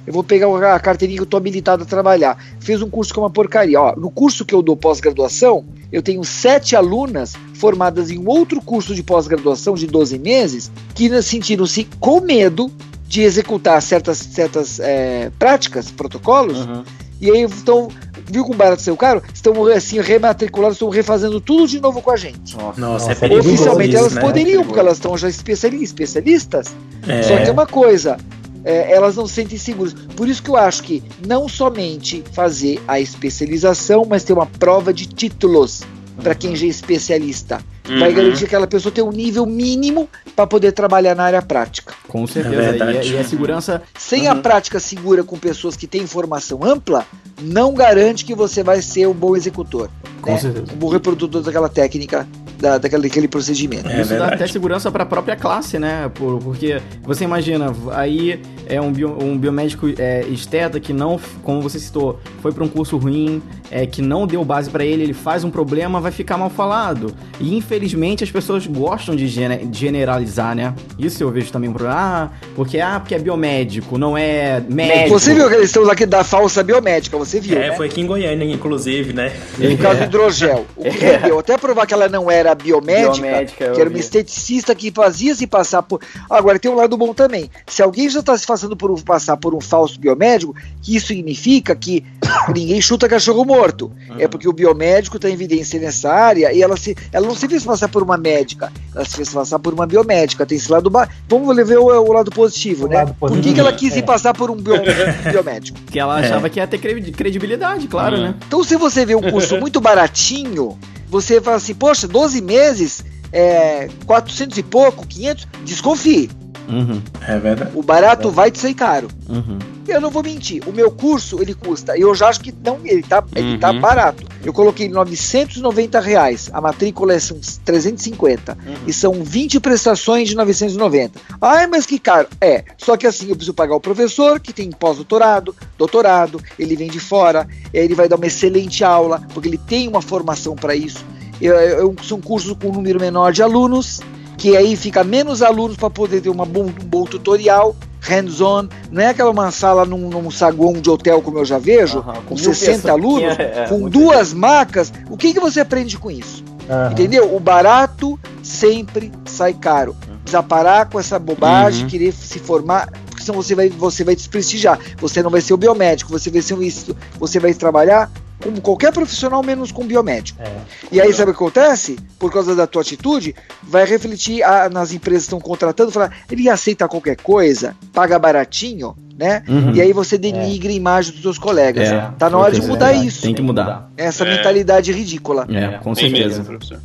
Eu vou pegar a carteirinha que eu estou habilitado a trabalhar. Fez um curso que é uma porcaria. Ó, no curso que eu dou pós-graduação, eu tenho sete alunas formadas em outro curso de pós-graduação de 12 meses que sentiram-se com medo de executar certas, certas é, práticas, protocolos, uhum. e aí estão, viu com barato seu caro? Estão assim rematriculados, estão refazendo tudo de novo com a gente. Nossa, Nossa é perigoso Oficialmente isso, elas né? poderiam, é porque elas estão já especialistas. É. Só que é uma coisa, é, elas não se sentem seguras. Por isso que eu acho que não somente fazer a especialização, mas ter uma prova de títulos para quem já é especialista. Uhum. Vai garantir que aquela pessoa tem um nível mínimo para poder trabalhar na área prática. Com certeza. É e, e, a segurança. Sem uhum. a prática segura com pessoas que têm informação ampla, não garante que você vai ser um bom executor. Com né? certeza. Um bom reprodutor daquela técnica da, daquele, daquele procedimento. É, Isso verdade. dá até segurança para a própria classe, né? Por, porque você imagina, aí é um, bio, um biomédico é, esteta que não, como você citou, foi para um curso ruim, é, que não deu base para ele, ele faz um problema, vai ficar mal falado. E infelizmente as pessoas gostam de generalizar, né? Isso eu vejo também um problema. Ah, porque, ah, porque é biomédico, não é médico. Você viu que eles estão aqui da falsa biomédica, você viu? É, né? foi aqui em Goiânia, inclusive, né? No caso do hidrogel. O que rendeu, até provar que ela não era biomédica, biomédica que era uma esteticista que fazia se passar por. Agora tem um lado bom também. Se alguém já está se fazendo por um, passar por um falso biomédico, que isso significa que ninguém chuta cachorro morto. Uhum. É porque o biomédico tem evidência nessa área e ela, se, ela não se fez passar por uma médica, ela se fez passar por uma biomédica. Tem esse lado. Ba... Vamos ver o, o lado positivo, o né? Lado positivo. Por que, que ela quis é. ir passar por um bio, biomédico? Que ela achava é. que ia ter credibilidade, claro, uhum. né? Então, se você vê um curso muito baratinho, você fala assim, poxa, 12 meses, é, 400 e pouco, 500, desconfie. Uhum. É verdade. O barato vai te sair caro. Uhum. Eu não vou mentir. O meu curso, ele custa. Eu já acho que não, ele tá, ele tá uhum. barato. Eu coloquei 990 reais. A matrícula é são 350. Uhum. E são 20 prestações de 990. Ai, mas que caro. É. Só que assim, eu preciso pagar o professor, que tem pós-doutorado, doutorado, ele vem de fora, ele vai dar uma excelente aula, porque ele tem uma formação para isso. Eu, eu, são cursos com um número menor de alunos que aí fica menos alunos para poder ter uma bom, um bom tutorial, hands-on, não é aquela uma sala num, num, saguão de hotel como eu já vejo, uh -huh, com 60 alunos, é, é, com duas bem. macas, o que, que você aprende com isso? Uh -huh. Entendeu? O barato sempre sai caro. Precisa parar com essa bobagem, uh uhum. querer se formar, porque senão você vai, você vai desprestigiar. Você não vai ser o biomédico, você vai ser um você vai trabalhar como qualquer profissional, menos com biomédico. É. E aí, sabe o que acontece? Por causa da tua atitude, vai refletir a, nas empresas que estão contratando, falar, ele aceita qualquer coisa, paga baratinho, né? Uhum. E aí você denigre é. a imagem dos seus colegas. É. Tá na hora de mudar isso. Tem que mudar. Essa mentalidade ridícula. É, com certeza. Mesmo, professor.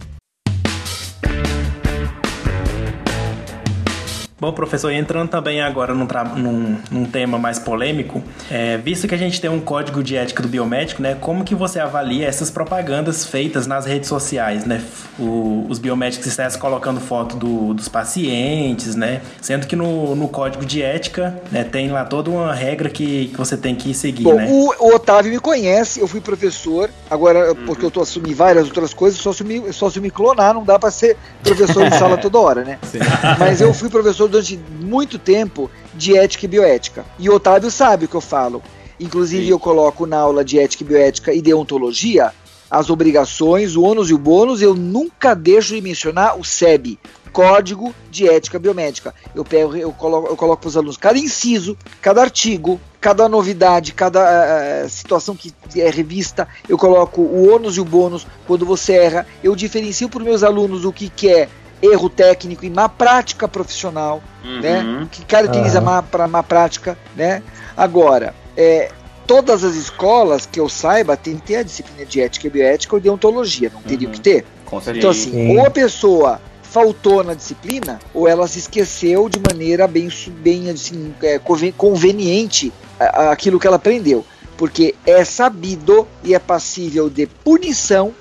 Bom, professor, entrando também agora num, num, num tema mais polêmico, é, visto que a gente tem um código de ética do biomédico, né, como que você avalia essas propagandas feitas nas redes sociais, né? O, os biomédicos estão colocando foto do, dos pacientes, né? Sendo que no, no código de ética né, tem lá toda uma regra que, que você tem que seguir, Bom, né? O, o Otávio me conhece, eu fui professor, agora uhum. porque eu tô assumindo várias outras coisas, só se me, só se me clonar, não dá para ser professor de sala toda hora, né? Sim. Mas eu fui professor professor durante muito tempo de ética e bioética. E o Otávio sabe o que eu falo. Inclusive, Sim. eu coloco na aula de ética e bioética e deontologia as obrigações, o ônus e o bônus. Eu nunca deixo de mencionar o SEB, Código de Ética Biomédica. Eu, pego, eu coloco, eu coloco para os alunos cada inciso, cada artigo, cada novidade, cada uh, situação que é revista. Eu coloco o ônus e o bônus quando você erra. Eu diferencio para os meus alunos o que, que é erro técnico e má prática profissional, uhum. né? Que caracteriza uhum. má, pra, má prática, né? Agora, é, todas as escolas que eu saiba tem que ter a disciplina de ética e bioética ou de ontologia, não teria uhum. que ter? Então, assim, Sim. ou a pessoa faltou na disciplina, ou ela se esqueceu de maneira bem, bem assim, é, conveniente aquilo que ela aprendeu. Porque é sabido e é passível de punição,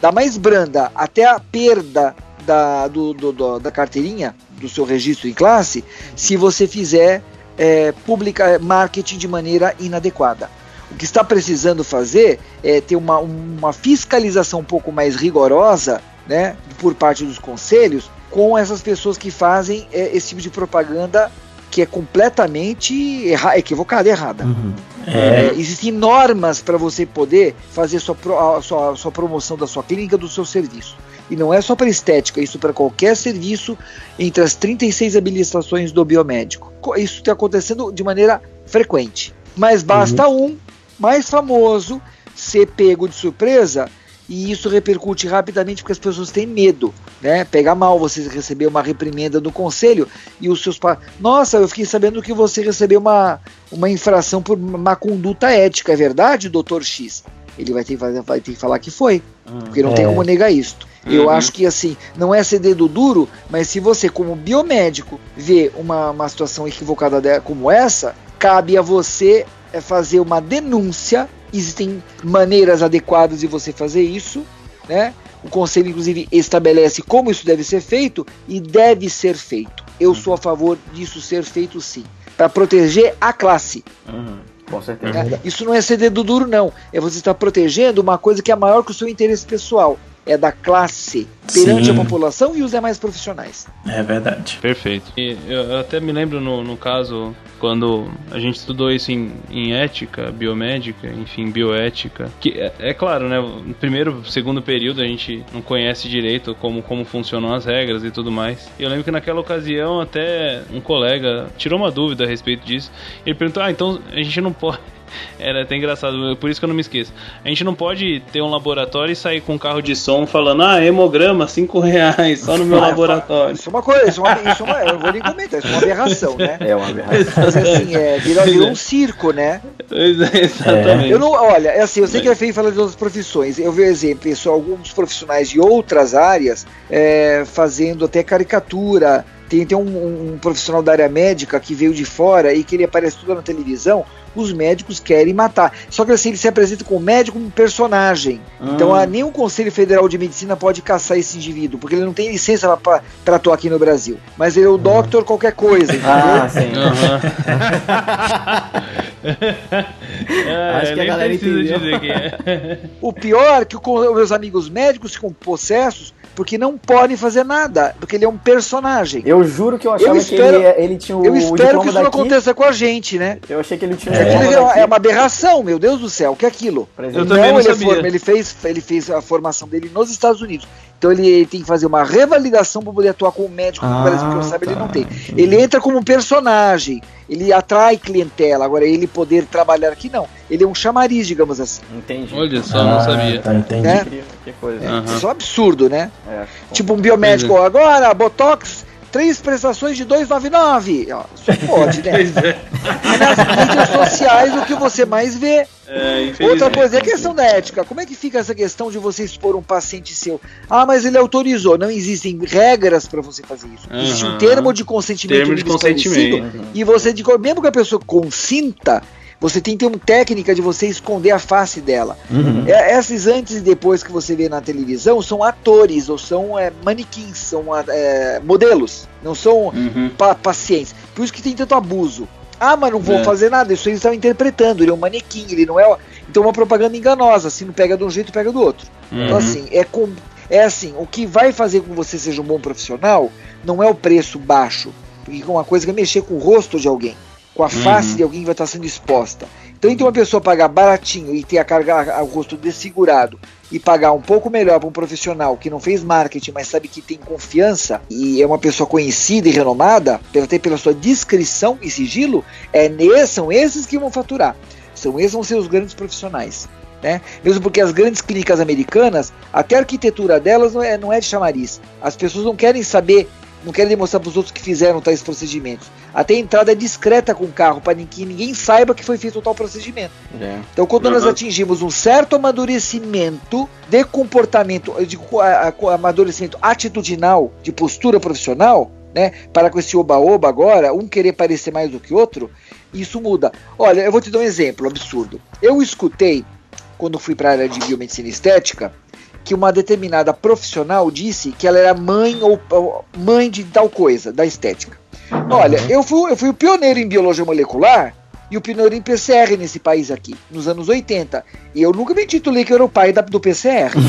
da mais branda até a perda da, do, do, do, da carteirinha, do seu registro em classe, se você fizer é, publica, marketing de maneira inadequada. O que está precisando fazer é ter uma, uma fiscalização um pouco mais rigorosa né, por parte dos conselhos com essas pessoas que fazem é, esse tipo de propaganda que é completamente erra, equivocada, errada. Uhum. É. É, existem normas para você poder fazer sua, a sua, a sua promoção da sua clínica, do seu serviço. E não é só para estética, isso para qualquer serviço entre as 36 habilitações do biomédico. Isso está acontecendo de maneira frequente. Mas basta uhum. um mais famoso ser pego de surpresa e isso repercute rapidamente porque as pessoas têm medo, né? Pega mal você receber uma reprimenda do conselho e os seus pais, nossa, eu fiquei sabendo que você recebeu uma, uma infração por má conduta ética, é verdade, doutor X? Ele vai ter, vai ter que falar que foi, porque não é. tem como negar isto. Uhum. Eu acho que assim, não é ser dedo duro, mas se você, como biomédico, vê uma, uma situação equivocada como essa, cabe a você é, fazer uma denúncia. Existem maneiras adequadas de você fazer isso, né? O conselho, inclusive, estabelece como isso deve ser feito e deve ser feito. Eu sou a favor disso ser feito sim, para proteger a classe. Uhum. Com certeza. Né? Isso não é ser dedo duro, não. É você estar protegendo uma coisa que é maior que o seu interesse pessoal. É da classe perante Sim. a população e os demais profissionais. É verdade. Perfeito. E eu até me lembro no, no caso quando a gente estudou isso em, em ética, biomédica, enfim, bioética, que é, é, claro, né, no primeiro, segundo período a gente não conhece direito como, como funcionam as regras e tudo mais. E eu lembro que naquela ocasião até um colega tirou uma dúvida a respeito disso. Ele perguntou: "Ah, então a gente não pode era até engraçado, por isso que eu não me esqueço. A gente não pode ter um laboratório e sair com um carro de som falando, ah, hemograma, 5 reais, só no meu ah, laboratório. Isso é uma coisa, isso é uma, isso é uma, eu vou nem comentar, isso é uma aberração, né? É uma aberração. Mas assim, é, virou, virou um circo, né? É, exatamente. Eu não, olha, é assim, eu sei que é feio falar de outras profissões. Eu vi exemplo, pessoal, alguns profissionais de outras áreas é, fazendo até caricatura. Tem, tem um, um profissional da área médica que veio de fora e que ele aparece tudo na televisão os médicos querem matar. Só que assim, ele se apresenta como médico como personagem. Então, ah. Então a, nem o Conselho Federal de Medicina pode caçar esse indivíduo, porque ele não tem licença para atuar aqui no Brasil. Mas ele é o uhum. doctor qualquer coisa, ah, entendeu? Ah, sim. Uhum. Acho que a galera entendeu. É. O pior é que os meus amigos médicos ficam possessos porque não podem fazer nada, porque ele é um personagem. Eu juro que eu achava eu espero, que ele, ele tinha o Eu espero que isso daqui. não aconteça com a gente, né? Eu achei que ele tinha é. é, é uma aberração, meu Deus do céu, o que é aquilo? Eu não, também não ele, forma, ele, fez, ele fez a formação dele nos Estados Unidos. Então ele tem que fazer uma revalidação para poder atuar como médico no Brasil, porque eu sabe tá. ele não tem. Ele entra como um personagem, ele atrai clientela. Agora, ele poder trabalhar aqui, não. Ele é um chamariz, digamos assim. Entendi. Olha só, ah, não sabia. Tá, entendi. É? Que coisa. É, Isso é um absurdo, né? É, tipo um biomédico, é. agora, Botox três prestações de 299. Ó, isso pode, né? é. nas mídias sociais o que você mais vê. É, Outra coisa é a questão da ética. Como é que fica essa questão de você expor um paciente seu? Ah, mas ele autorizou. Não existem regras para você fazer isso. Uhum. Existe um termo de consentimento. Termo de consentimento. E você, mesmo que a pessoa consinta, você tem que ter uma técnica de você esconder a face dela. Uhum. É, esses antes e depois que você vê na televisão são atores ou são é, manequins, são é, modelos, não são uhum. pa pacientes. Por isso que tem tanto abuso. Ah, mas não vou é. fazer nada, isso eles estão interpretando, ele é um manequim, ele não é. Então é uma propaganda enganosa, assim, não pega de um jeito, pega do outro. Então, uhum. Então, assim, é, com, é assim, o que vai fazer com que você seja um bom profissional não é o preço baixo, porque uma coisa que é mexer com o rosto de alguém com a face uhum. de alguém que vai estar sendo exposta. Então, entre uma pessoa pagar baratinho e ter a carga, o rosto desfigurado e pagar um pouco melhor para um profissional que não fez marketing, mas sabe que tem confiança e é uma pessoa conhecida e renomada, até pela sua descrição e sigilo, é, são esses que vão faturar. São esses vão ser os grandes profissionais. Né? Mesmo porque as grandes clínicas americanas, até a arquitetura delas não é, não é de chamariz. As pessoas não querem saber não querem demonstrar para os outros que fizeram tais procedimentos. Até a entrada é discreta com o carro, para que ninguém saiba que foi feito tal procedimento. É. Então, quando uhum. nós atingimos um certo amadurecimento de comportamento, de amadurecimento atitudinal, de postura profissional, né, para com esse oba-oba agora, um querer parecer mais do que outro, isso muda. Olha, eu vou te dar um exemplo absurdo. Eu escutei, quando fui para a área de biomedicina estética, que uma determinada profissional disse que ela era mãe ou, ou mãe de tal coisa, da estética. Olha, eu fui, eu fui o pioneiro em biologia molecular e o pioneiro em PCR nesse país aqui, nos anos 80. E eu nunca me titulei que eu era o pai da, do PCR.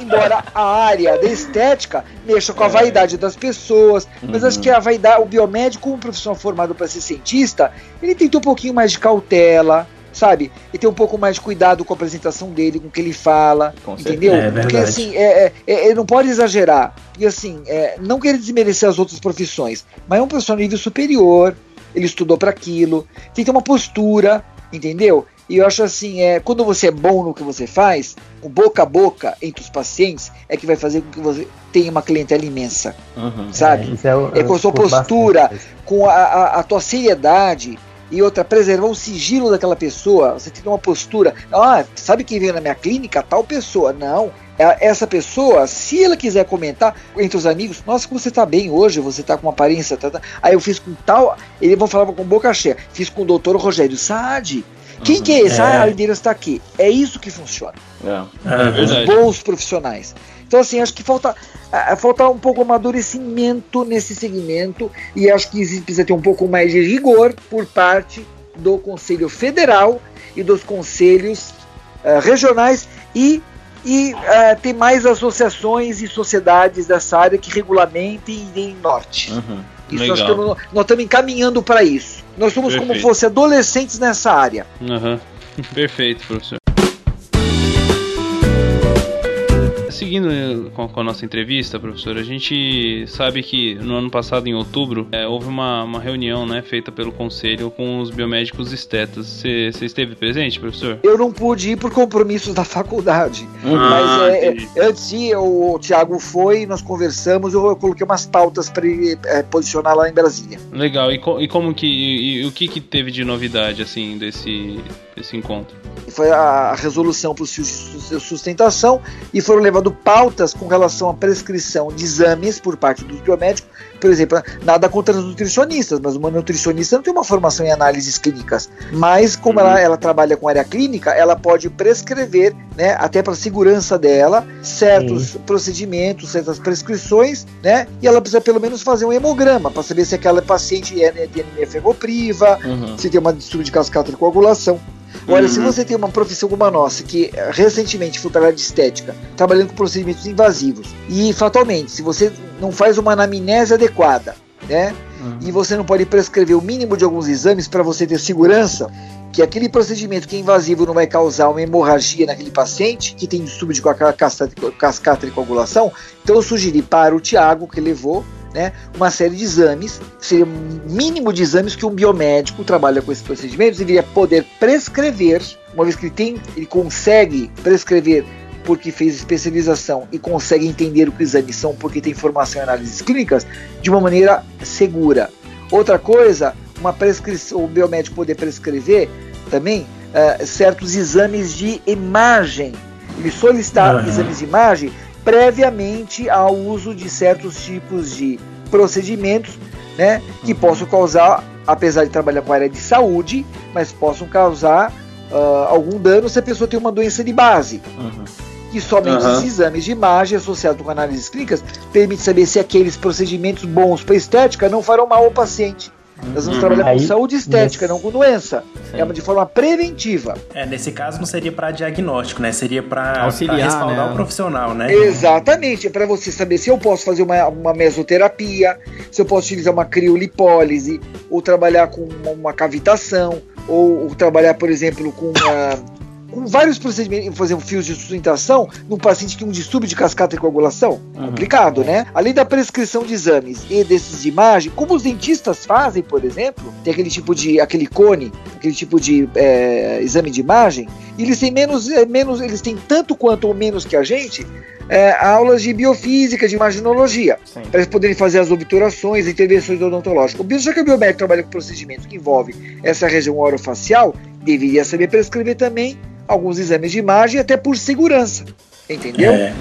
Embora a área da estética mexa com a vaidade das pessoas, mas uhum. acho que a vaidade, o biomédico, um profissional formado para ser cientista, ele tem um pouquinho mais de cautela, sabe? E ter um pouco mais de cuidado com a apresentação dele, com o que ele fala, com entendeu? É Porque assim, é, é, é, é, não pode exagerar. E assim, é, não querer desmerecer as outras profissões, mas é um profissional nível superior, ele estudou para aquilo, tem que ter uma postura, entendeu? E eu acho assim, é, quando você é bom no que você faz, o boca a boca entre os pacientes é que vai fazer com que você tenha uma clientela imensa, uhum, sabe? É, é, é, com a sua postura, com a, a, a tua seriedade, e outra, preservar o sigilo daquela pessoa. Você tem uma postura. Ah, sabe quem veio na minha clínica? Tal pessoa. Não. É, essa pessoa, se ela quiser comentar entre os amigos, nossa, como você tá bem hoje, você tá com uma aparência. Tá, tá. Aí eu fiz com tal. Eles vão falar com boca cheia. Fiz com o doutor Rogério Saad. Quem uhum, que é esse? É. Ah, o endereço está aqui. É isso que funciona. É, é Os bons profissionais. Então, assim, acho que falta, falta um pouco amadurecimento nesse segmento e acho que precisa ter um pouco mais de rigor por parte do Conselho Federal e dos conselhos uh, regionais e, e uh, ter mais associações e sociedades dessa área que regulamentem e deem norte. Uhum. Isso nós estamos, nós estamos encaminhando para isso. Nós somos Perfeito. como fosse adolescentes nessa área. Uhum. Perfeito, professor. Seguindo eh, com, com, a nossa entrevista, professor, a gente sabe que no ano passado, em outubro, é, houve uma, uma reunião né, feita pelo conselho com os biomédicos estetas. Você esteve presente, professor? Eu não pude ir por compromissos da faculdade. Uhum. Mas é, é, antes de ir, o, o Tiago foi, nós conversamos, eu, eu coloquei umas pautas para ele é, posicionar lá em Brasília. Legal. E, co, e como que. E, e, o que, que teve de novidade, assim, desse, desse encontro? Foi a, a resolução para o sustentação e foram levados pautas com relação à prescrição de exames por parte dos biomédicos. Por exemplo, nada contra os nutricionistas, mas uma nutricionista não tem uma formação em análises clínicas. Mas, como uhum. ela, ela trabalha com área clínica, ela pode prescrever, né, até para segurança dela, certos uhum. procedimentos, certas prescrições, né? E ela precisa pelo menos fazer um hemograma para saber se aquela paciente é né, de anemia ferropriva, uhum. se tem uma distúrbio de cascata de coagulação. Olha, uhum. se você tem uma profissão como a nossa, que recentemente foi para a de estética, trabalhando com procedimentos invasivos, e fatalmente, se você não faz uma anamnese adequada, né? Uhum. E você não pode prescrever o mínimo de alguns exames para você ter segurança que aquele procedimento que é invasivo não vai causar uma hemorragia naquele paciente que tem distúrbio de cascata de coagulação, então eu sugeri para o Tiago, que levou né, uma série de exames, seria um mínimo de exames que um biomédico trabalha com esses procedimentos deveria poder prescrever, uma vez que ele tem, ele consegue prescrever porque fez especialização e consegue entender o que os exames são porque tem formação em análises clínicas de uma maneira segura. Outra coisa, uma prescrição, o biomédico poder prescrever também uh, certos exames de imagem. Ele solicitar uhum. exames de imagem previamente ao uso de certos tipos de procedimentos né, que uhum. possam causar, apesar de trabalhar com a área de saúde, mas possam causar uh, algum dano se a pessoa tem uma doença de base. Uhum. E somente uhum. esses exames de imagem associados com análises clínicas permite saber se aqueles procedimentos bons para estética não farão mal ao paciente. Nós vamos uhum. trabalhar Aí, com saúde estética, nesse... não com doença. Sim. É de forma preventiva. É, nesse caso não seria para diagnóstico, né? Seria para respaldar né? o profissional, né? Exatamente. É para você saber se eu posso fazer uma, uma mesoterapia, se eu posso utilizar uma criolipólise, ou trabalhar com uma, uma cavitação, ou, ou, trabalhar, por exemplo, com uma com vários procedimentos, por exemplo, fios de sustentação num paciente que tem um distúrbio de cascata e coagulação. Uhum. Complicado, né? Além da prescrição de exames e desses de imagem, como os dentistas fazem, por exemplo, tem aquele tipo de, aquele cone, aquele tipo de é, exame de imagem, e eles têm menos, é, menos, eles têm tanto quanto ou menos que a gente, é, aulas de biofísica, de imaginologia, para eles poderem fazer as obturações, intervenções odontológicas. O já que o biomédico trabalha com procedimentos que envolvem essa região orofacial, deveria saber prescrever também alguns exames de imagem, até por segurança. Entendeu? É.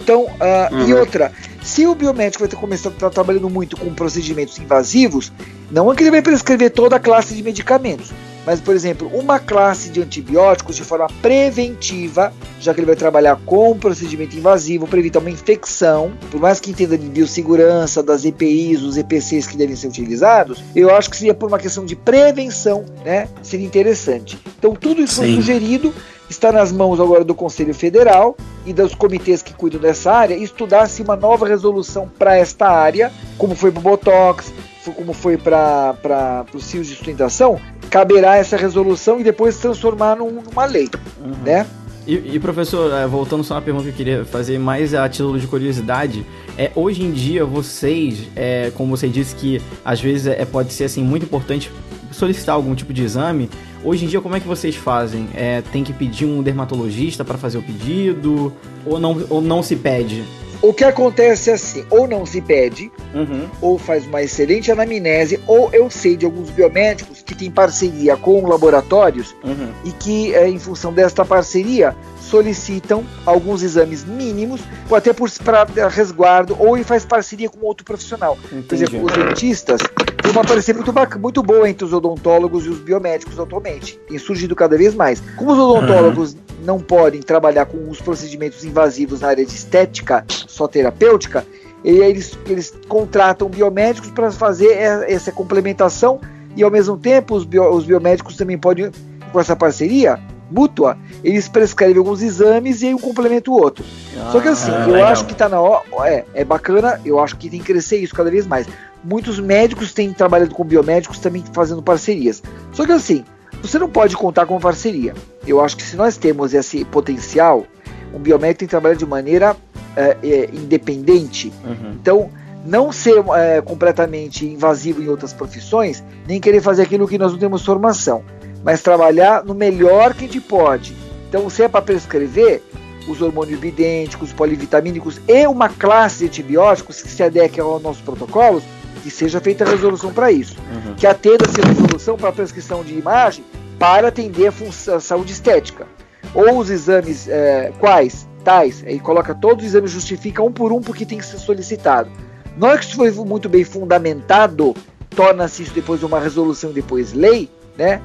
Então, uh, uhum. e outra, se o biomédico vai começar a estar trabalhando muito com procedimentos invasivos, não é que ele vai prescrever toda a classe de medicamentos, mas, por exemplo, uma classe de antibióticos de forma preventiva, já que ele vai trabalhar com um procedimento invasivo para evitar uma infecção, por mais que entenda de biossegurança, das EPIs, os EPCs que devem ser utilizados, eu acho que seria por uma questão de prevenção, né? Seria interessante. Então, tudo isso Sim. foi sugerido está nas mãos agora do Conselho Federal e dos comitês que cuidam dessa área estudar se uma nova resolução para esta área, como foi para o Botox, como foi para os fios de sustentação, caberá essa resolução e depois transformar num, numa lei, uhum. né? E, e, professor, é, voltando só uma pergunta que eu queria fazer mais a título de curiosidade, é hoje em dia vocês, é, como você disse que às vezes é, pode ser assim muito importante solicitar algum tipo de exame, hoje em dia como é que vocês fazem? É, tem que pedir um dermatologista para fazer o pedido ou não, ou não se pede? O que acontece é assim, ou não se pede, uhum. ou faz uma excelente anamnese, ou eu sei de alguns biomédicos que têm parceria com laboratórios uhum. e que, é, em função desta parceria, solicitam alguns exames mínimos, ou até para resguardo, ou faz parceria com outro profissional. Entendi. Por exemplo, os dentistas tem uma parceria muito, muito boa entre os odontólogos e os biomédicos atualmente. Tem surgido cada vez mais. Como os odontólogos uhum não podem trabalhar com os procedimentos invasivos na área de estética, só terapêutica, e eles, eles contratam biomédicos para fazer essa complementação e ao mesmo tempo os, bio, os biomédicos também podem, com essa parceria mútua, eles prescrevem alguns exames e aí um complementa o outro. Ah, Só que assim, eu legal. acho que está na hora, é, é bacana, eu acho que tem que crescer isso cada vez mais. Muitos médicos têm trabalhado com biomédicos também fazendo parcerias. Só que assim, você não pode contar com parceria. Eu acho que se nós temos esse potencial, um biomédico tem que trabalhar de maneira é, é, independente. Uhum. Então, não ser é, completamente invasivo em outras profissões, nem querer fazer aquilo que nós não temos formação, mas trabalhar no melhor que a gente pode. Então, se é para prescrever, os hormônios bidênticos, polivitamínicos e uma classe de antibióticos que se adequem aos nossos protocolos, que seja feita a resolução para isso. Uhum. Que atenda-se a resolução para a prescrição de imagem para atender a, função, a saúde estética. Ou os exames é, quais? Tais. Aí coloca todos os exames, justifica um por um porque tem que ser solicitado. Não é que isso foi muito bem fundamentado, torna-se isso depois uma resolução e depois lei, né?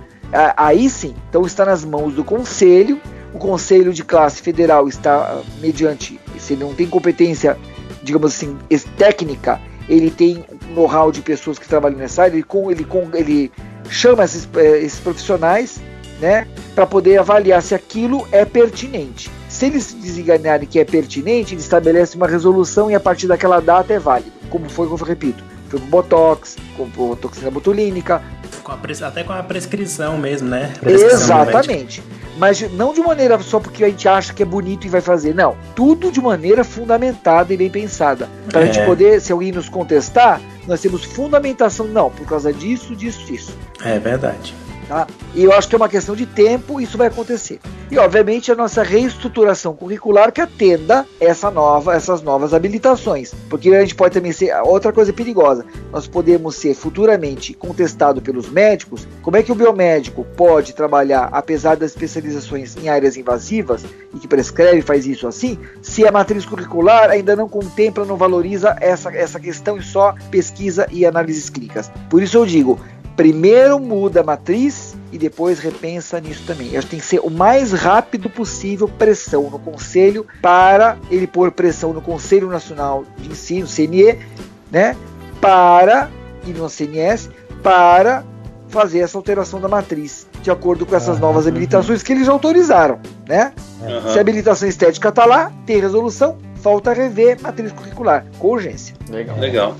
Aí sim, então está nas mãos do Conselho. O Conselho de Classe Federal está mediante, se ele não tem competência, digamos assim, técnica, ele tem know-how de pessoas que trabalham nessa área, ele, com, ele, com, ele chama esses, eh, esses profissionais né, para poder avaliar se aquilo é pertinente. Se eles desenganarem que é pertinente, ele estabelece uma resolução e a partir daquela data é válido, como foi, como eu repito, foi com Botox, com toxina botulínica. Com até com a prescrição mesmo, né? Prescrição Exatamente mas não de maneira só porque a gente acha que é bonito e vai fazer, não. Tudo de maneira fundamentada e bem pensada. Para a é. gente poder, se alguém nos contestar, nós temos fundamentação, não, por causa disso, disso, disso. É verdade. Tá? E eu acho que é uma questão de tempo, isso vai acontecer. E obviamente a nossa reestruturação curricular que atenda essa nova, essas novas habilitações. Porque a gente pode também ser outra coisa perigosa. Nós podemos ser futuramente contestado pelos médicos. Como é que o biomédico pode trabalhar, apesar das especializações em áreas invasivas e que prescreve faz isso assim, se a matriz curricular ainda não contempla, não valoriza essa, essa questão e só pesquisa e análises clínicas. Por isso eu digo, primeiro muda a matriz e depois repensa nisso também. Acho que tem que ser o mais rápido possível pressão no Conselho para ele pôr pressão no Conselho Nacional de Ensino, CNE, né? Para, e no CNS, para fazer essa alteração da matriz, de acordo com essas novas habilitações que eles já autorizaram, né? Uhum. Se a habilitação estética está lá, tem resolução, falta rever matriz curricular, com urgência. Legal. Legal.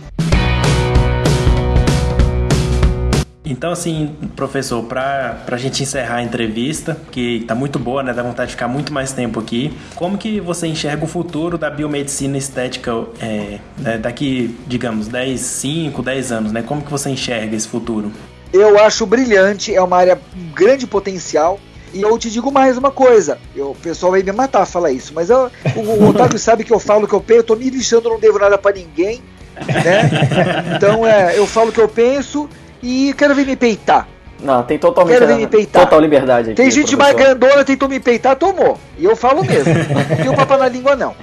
Então, assim, professor, para a gente encerrar a entrevista, que está muito boa, né? Dá vontade de ficar muito mais tempo aqui. Como que você enxerga o futuro da biomedicina estética é, né, daqui, digamos, 10, 5, 10 anos, né? Como que você enxerga esse futuro? Eu acho brilhante, é uma área com grande potencial. E eu te digo mais uma coisa, eu, o pessoal vai me matar falar isso, mas eu, o, o Otávio sabe que eu falo que eu penso, eu tô me lixando, não devo nada para ninguém, né? Então é, eu falo o que eu penso e quero ver me peitar. Não, tem totalmente quero ver me peitar. total liberdade aqui. Tem gente mais grandona, tentou me peitar, tomou. E eu falo mesmo. não tem o papo na língua, não.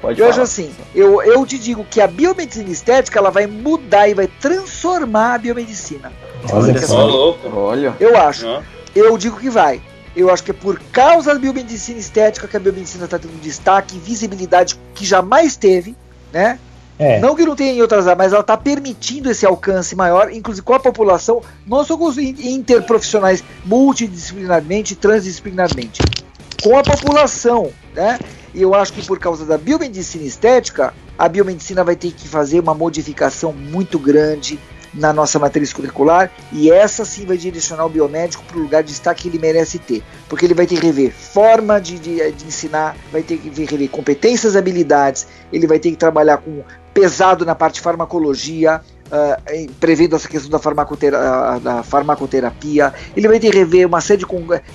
Pode eu falar. acho assim, eu, eu te digo que a biomedicina estética ela vai mudar e vai transformar a biomedicina. Olha só, louco. Olha. Eu acho. Eu digo que vai. Eu acho que é por causa da biomedicina estética que a biomedicina está tendo destaque, visibilidade que jamais teve, né? É. Não que não tenha em outras áreas, mas ela está permitindo esse alcance maior, inclusive com a população, não só com os interprofissionais multidisciplinarmente transdisciplinarmente, com a população, né? E eu acho que por causa da biomedicina estética, a biomedicina vai ter que fazer uma modificação muito grande na nossa matriz curricular e essa sim vai direcionar o biomédico para o lugar de destaque que ele merece ter, porque ele vai ter que rever forma de, de, de ensinar, vai ter que rever competências, habilidades, ele vai ter que trabalhar com pesado na parte de farmacologia, uh, prevendo essa questão da, farmacotera da farmacoterapia. Ele vai ter que rever uma série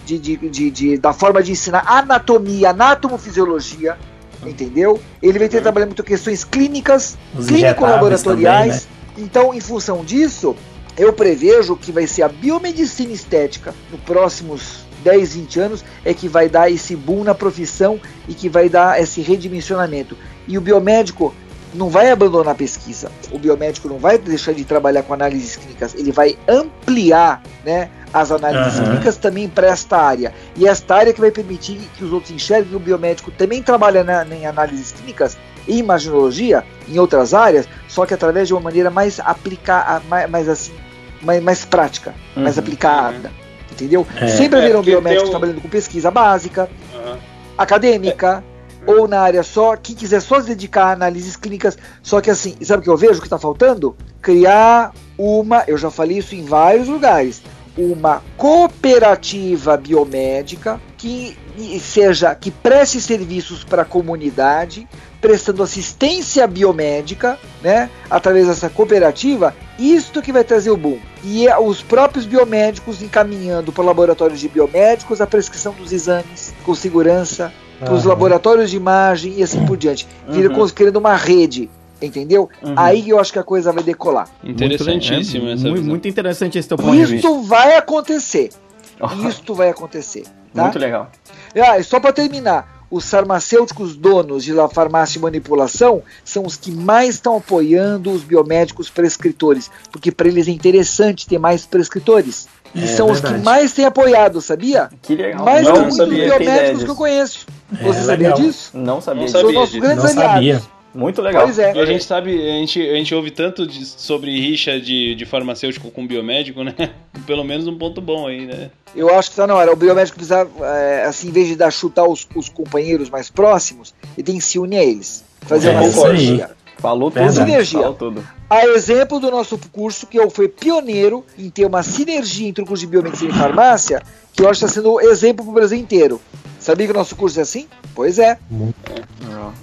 de, de, de, de, da forma de ensinar anatomia, anatomofisiologia, entendeu? Ele vai ter que uhum. trabalhar muito questões clínicas, clínico-laboratoriais. Então, em função disso, eu prevejo que vai ser a biomedicina estética nos próximos 10, 20 anos é que vai dar esse boom na profissão e que vai dar esse redimensionamento. E o biomédico não vai abandonar a pesquisa. O biomédico não vai deixar de trabalhar com análises clínicas, ele vai ampliar né, as análises Aham. clínicas também para esta área. E esta área que vai permitir que os outros enxerguem que o biomédico também trabalha na- em análises clínicas imaginologia, em outras áreas, só que através de uma maneira mais aplicada, mais, mais assim, mais, mais prática, mais Uhum. aplicada. Entendeu? É. Sempre É, haverão porque biomédicos trabalhando com pesquisa básica, Aham. acadêmica ou na área só, quem quiser só se dedicar a análises clínicas, só que assim, sabe o que eu vejo que está faltando? Criar uma, eu já falei isso em vários lugares, uma cooperativa biomédica que seja que preste serviços para a comunidade, prestando assistência biomédica, né, através dessa cooperativa, isto que vai trazer o boom. E é os próprios biomédicos encaminhando para laboratórios de biomédicos a prescrição dos exames com segurança, para os laboratórios de imagem e assim por diante. Vira Uhum. criando uma rede, entendeu? Uhum. Aí eu acho que a coisa vai decolar. Interessantíssimo muito, essa é, muito, visão. muito interessante esse teu ponto de vista. Isto vai acontecer. Oh, Isto vai acontecer. Tá? Muito legal. Ah, e só para terminar, os farmacêuticos donos de la farmácia e manipulação são os que mais estão apoiando os biomédicos prescritores, porque para eles é interessante ter mais prescritores. E É são os que verdade. mais têm apoiado, sabia? Que legal. Mais Não que muitos sabia. biomédicos que eu conheço. É, Você sabia legal. disso? Não sabia Não disso. sabia São nossos disso. grandes Não sabia. Muito legal. Pois é. E a gente sabe, a gente, a gente ouve tanto de- sobre rixa de, de farmacêutico com biomédico, né? Pelo menos um ponto bom aí, né? Eu acho que está na hora. O biomédico precisa, é, assim, em vez de dar chutar os, os companheiros mais próximos, ele tem que se unir a eles. Fazer É, uma sinergia. Falou tudo. Sinergia. Falou tudo. A exemplo do nosso curso, que eu fui pioneiro em ter uma sinergia entre o curso de biomedicina e farmácia, que eu acho que está sendo exemplo para o Brasil inteiro. Sabia que o nosso curso é assim? Pois é.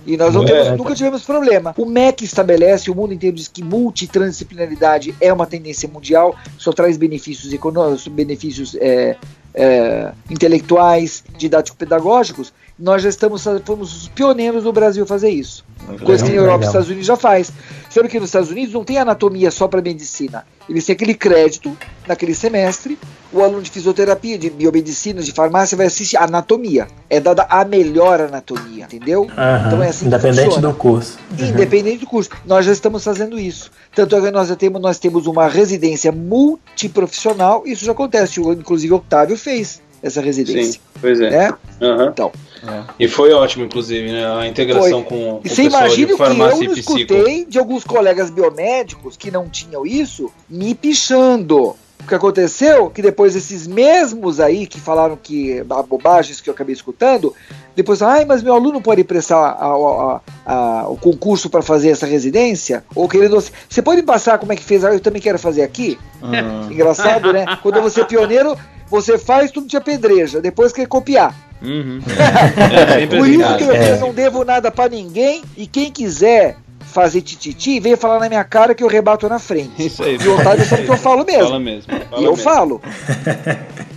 E nós temos- nunca tivemos problema. O MEC estabelece, o mundo inteiro diz que multitransidisciplinaridade é uma tendência mundial, só traz benefícios econômicos, benefícios é, é, intelectuais, didático-pedagógicos. Nós já estamos, fomos os pioneiros no Brasil a fazer isso. Coisa que Legal, Europa e. Estados Unidos já faz. Sabe que nos Estados Unidos não tem anatomia só para medicina. Eles têm aquele crédito naquele semestre. O aluno de fisioterapia, de biomedicina, de farmácia vai assistir anatomia. É dada a melhor anatomia, entendeu? Aham. Então é assim que Independente do curso. Uhum. Independente do curso. Nós já estamos fazendo isso. Tanto é que nós temos, nós temos uma residência multiprofissional. Isso já acontece. Inclusive o Octávio fez essa residência. pois é. Né? Aham. Então. E foi ótimo, inclusive, né? A integração com, com E o você pessoal imagina de o que eu não e escutei de alguns colegas biomédicos que não tinham isso me pichando. O que aconteceu? Que depois esses mesmos aí que falaram que a bobagens que eu acabei escutando, depois, ai, mas meu aluno pode prestar a- a- a- o concurso para fazer essa residência? Ou querendo, assim, você pode me passar como é que fez? Ah, eu também quero fazer aqui. Hum. Engraçado, né? Quando você é pioneiro, você faz tudo te apedreja, depois quer copiar. Uhum. É, Por isso que eu É. não devo nada pra ninguém e quem quiser fazer tititi, venha falar na minha cara que eu rebato na frente. Isso aí. E o Otávio sabe que eu falo mesmo. Fala mesmo. fala e eu mesmo. falo.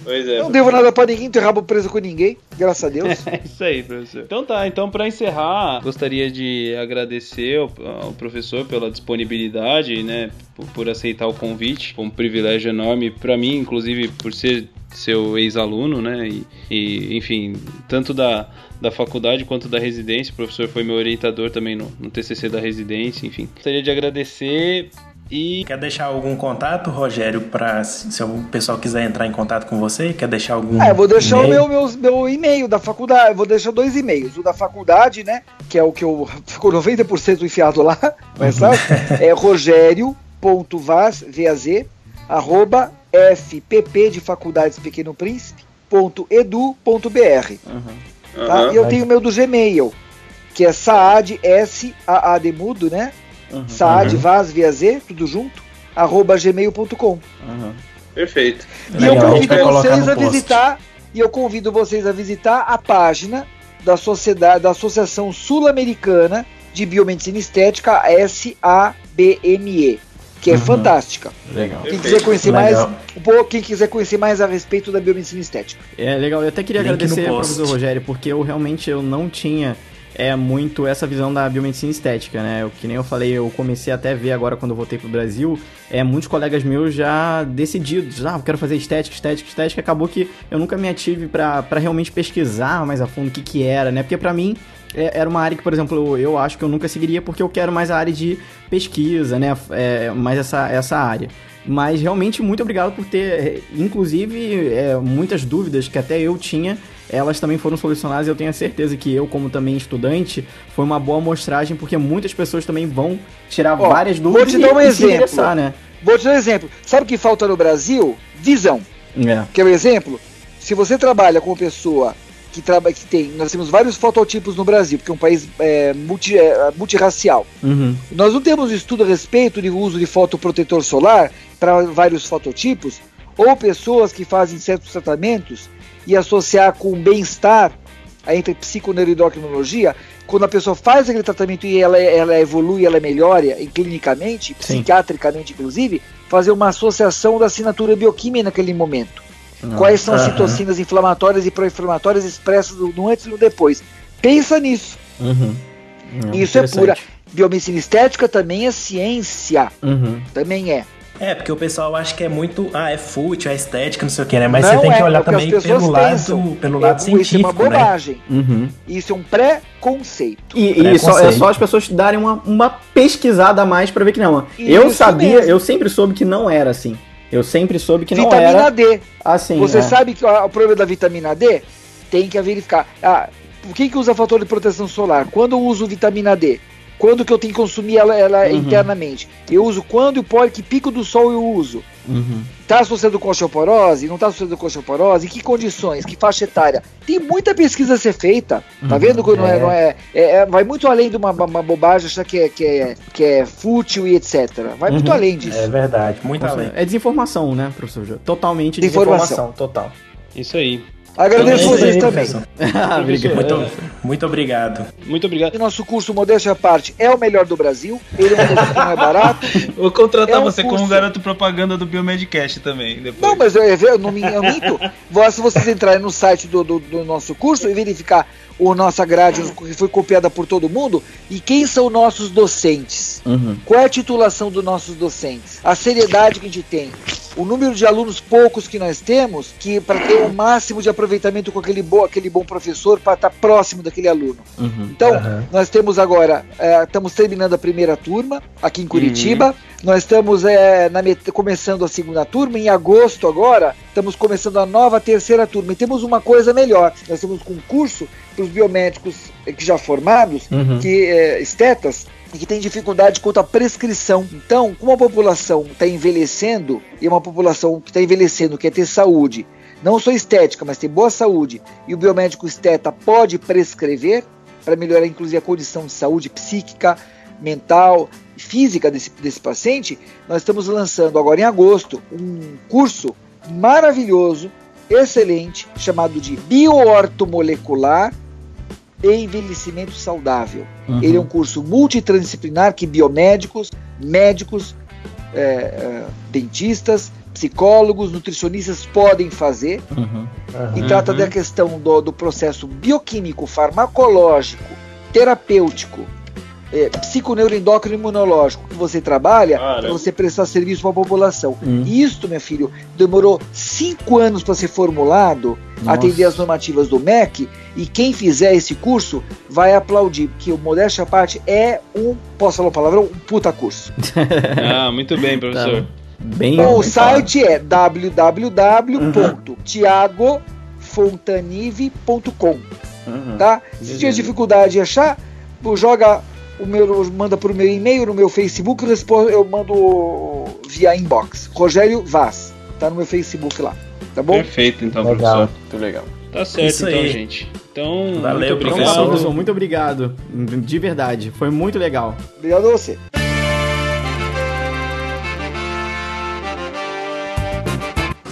Pois é. Não devo nada pra ninguém, tenho rabo preso com ninguém, graças a Deus. É isso aí, professor. Então tá, então para encerrar, gostaria de agradecer ao, ao professor pela disponibilidade, né, por, por aceitar o convite. Foi um privilégio enorme para mim, inclusive por ser seu ex-aluno, né, e, e, enfim, tanto da, da faculdade quanto da residência. O professor foi meu orientador também no, no TCC da residência, enfim. Gostaria de agradecer e Quer deixar algum contato, Rogério, para se o pessoal quiser entrar em contato com você? Quer deixar algum. Ah, eu vou deixar o meu, meu, meu e-mail da faculdade. Eu vou deixar dois e-mails. O da faculdade, né? Que é o que eu ficou 90% enfiado lá, mas sabe? É rogério.vaz, V-A-Z, arroba fpp de faculdades Pequeno Príncipe, ponto edu, ponto br, tá? Aham. E eu tenho o meu do Gmail, que é saad, S-A-A-D mudo, né? Uhum. Saad, Vaz, via Z, tudo junto, arroba gmail.com. Uhum. perfeito. E eu Legal, a gente convido vocês a visitar e eu convido vocês a visitar a página da sociedade da Associação Sul-Americana de Biomedicina Estética, SABME, que é Uhum. fantástica. Legal. Quem quiser conhecer Legal. mais, um pouco, quem quiser conhecer mais a respeito da biomedicina estética. É legal, eu até queria Link agradecer ao professor Rogério, porque eu realmente eu não tinha é muito essa visão da biomedicina estética, né? Eu, que nem eu falei, eu comecei até a ver agora quando eu voltei pro Brasil, é, muitos colegas meus já decididos, ah, eu quero fazer estética, estética, estética, acabou que eu nunca me ative pra realmente pesquisar mais a fundo o que que era, né? Porque pra mim é- era uma área que, por exemplo, eu, eu acho que eu nunca seguiria porque eu quero mais a área de pesquisa, né? É, mais essa, essa área. Mas realmente muito obrigado por ter, inclusive, é, muitas dúvidas que até eu tinha, elas também foram solucionadas. Eu tenho a certeza que eu, como também estudante, foi uma boa amostragem, porque muitas pessoas também vão tirar Ó, várias dúvidas vou te dar um e, exemplo. né? Vou te dar um exemplo. Sabe o que falta no Brasil? Visão. É. Quer um exemplo? Se você trabalha com uma pessoa que, trabalha, que tem. Nós temos vários fototipos no Brasil, porque é um país é, multi, é, multirracial. Uhum. Nós não temos estudo a respeito do uso de fotoprotetor solar para vários fototipos, ou pessoas que fazem certos tratamentos e associar com bem-estar entre psiconeuroendocrinologia, quando a pessoa faz aquele tratamento e ela, ela evolui, ela melhora clinicamente, Sim. psiquiatricamente inclusive, fazer uma associação da assinatura bioquímica naquele momento. Quais são as citocinas inflamatórias e pró-inflamatórias expressas no antes e no depois. Pensa nisso. Uhum. Isso é pura. Biomedicina estética também é ciência. Uhum. Também é. É, porque o pessoal acha que é muito. Ah, é fútil, é estética, não sei o que, né? Mas não você tem é, que olhar também pelo lado, pelo lado é, científico. Isso é uma né? bobagem. Né? Uhum. Isso é um pré-conceito. E, pré e só, é só as pessoas darem uma, uma pesquisada a mais para ver que não. eu sabia, mesmo. eu sempre soube que não era assim. Eu sempre soube que vitamina não era. Vitamina D. Assim, Você é. sabe que o problema da vitamina D tem que verificar. Ah, por que, que usa fator de proteção solar? Quando eu uso vitamina D? Quando que eu tenho que consumir ela, ela uhum. internamente? Eu uso quando e pode, que pico do sol eu uso? Uhum. Tá associado com osteoporose? Não tá associado com osteoporose? Em que condições? Que faixa etária? Tem muita pesquisa a ser feita. Tá uhum. vendo que não, é, é. não é, é, é, Vai muito além de uma, uma bobagem achar que é, que, é, que é fútil e etc. Vai muito uhum. além disso. É verdade, muito além. É desinformação, né, professor? Totalmente desinformação. desinformação total. Isso aí. Agradeço então, vocês também. Ah, muito, muito obrigado. Muito obrigado. nosso curso Modéstia à Parte é o melhor do Brasil. Ele é um não é barato. Vou contratar é um você curso... como garoto propaganda do Biomedcast também. Depois. Não, mas eu, eu não me eu minto. Se vocês entrarem no site do, do, do nosso curso e verificar o nossa grade que foi copiada por todo mundo e quem são nossos docentes? Uhum. Qual é a titulação dos nossos docentes? A seriedade que a gente tem o número de alunos poucos que nós temos, que para ter o máximo de aproveitamento com aquele, bo, aquele bom professor, para estar tá próximo daquele aluno. Uhum. Então, uhum. nós temos agora, é, estamos terminando a primeira turma aqui em Curitiba, uhum. Nós estamos é, na, começando a segunda turma, em agosto agora, estamos começando a nova terceira turma. E temos uma coisa melhor, nós temos um curso para os biomédicos que já formados, uhum. que é, estetas, e que tem dificuldade quanto à prescrição. Então, como a população está envelhecendo, e é uma população que está envelhecendo quer ter saúde, não só estética, mas tem boa saúde, e o biomédico esteta pode prescrever para melhorar inclusive a condição de saúde psíquica, mental física desse, desse paciente, nós estamos lançando agora em agosto um curso maravilhoso, excelente, chamado de Bioortomolecular envelhecimento saudável. Uhum. Ele é um curso multidisciplinar que biomédicos, médicos, é, é, dentistas, psicólogos, nutricionistas podem fazer. Uhum. Uhum. E trata da questão do, do processo bioquímico, farmacológico, terapêutico, é, psiconeuroendócrino imunológico que você trabalha para você prestar serviço para a população. Hum. Isto, meu filho, demorou cinco anos para ser formulado, Nossa. atender as normativas do MEC, e quem fizer esse curso vai aplaudir, porque o Modéstia à Parte é um, posso falar um palavrão, um puta curso. ah, muito bem, professor. Tá. Bem, o site é www.tiagofontanive.com uhum. tá? Se tiver dificuldade de achar, joga o meu, manda por meu e-mail, no meu Facebook, eu, eu mando via inbox. Rogério Vaz, tá no meu Facebook lá, tá bom? Perfeito, então, legal. professor. Muito legal. Tá certo, Isso então, aí. gente. Então, Valeu, muito obrigado. Professor. professor, muito obrigado. De verdade, foi muito legal. Obrigado a você.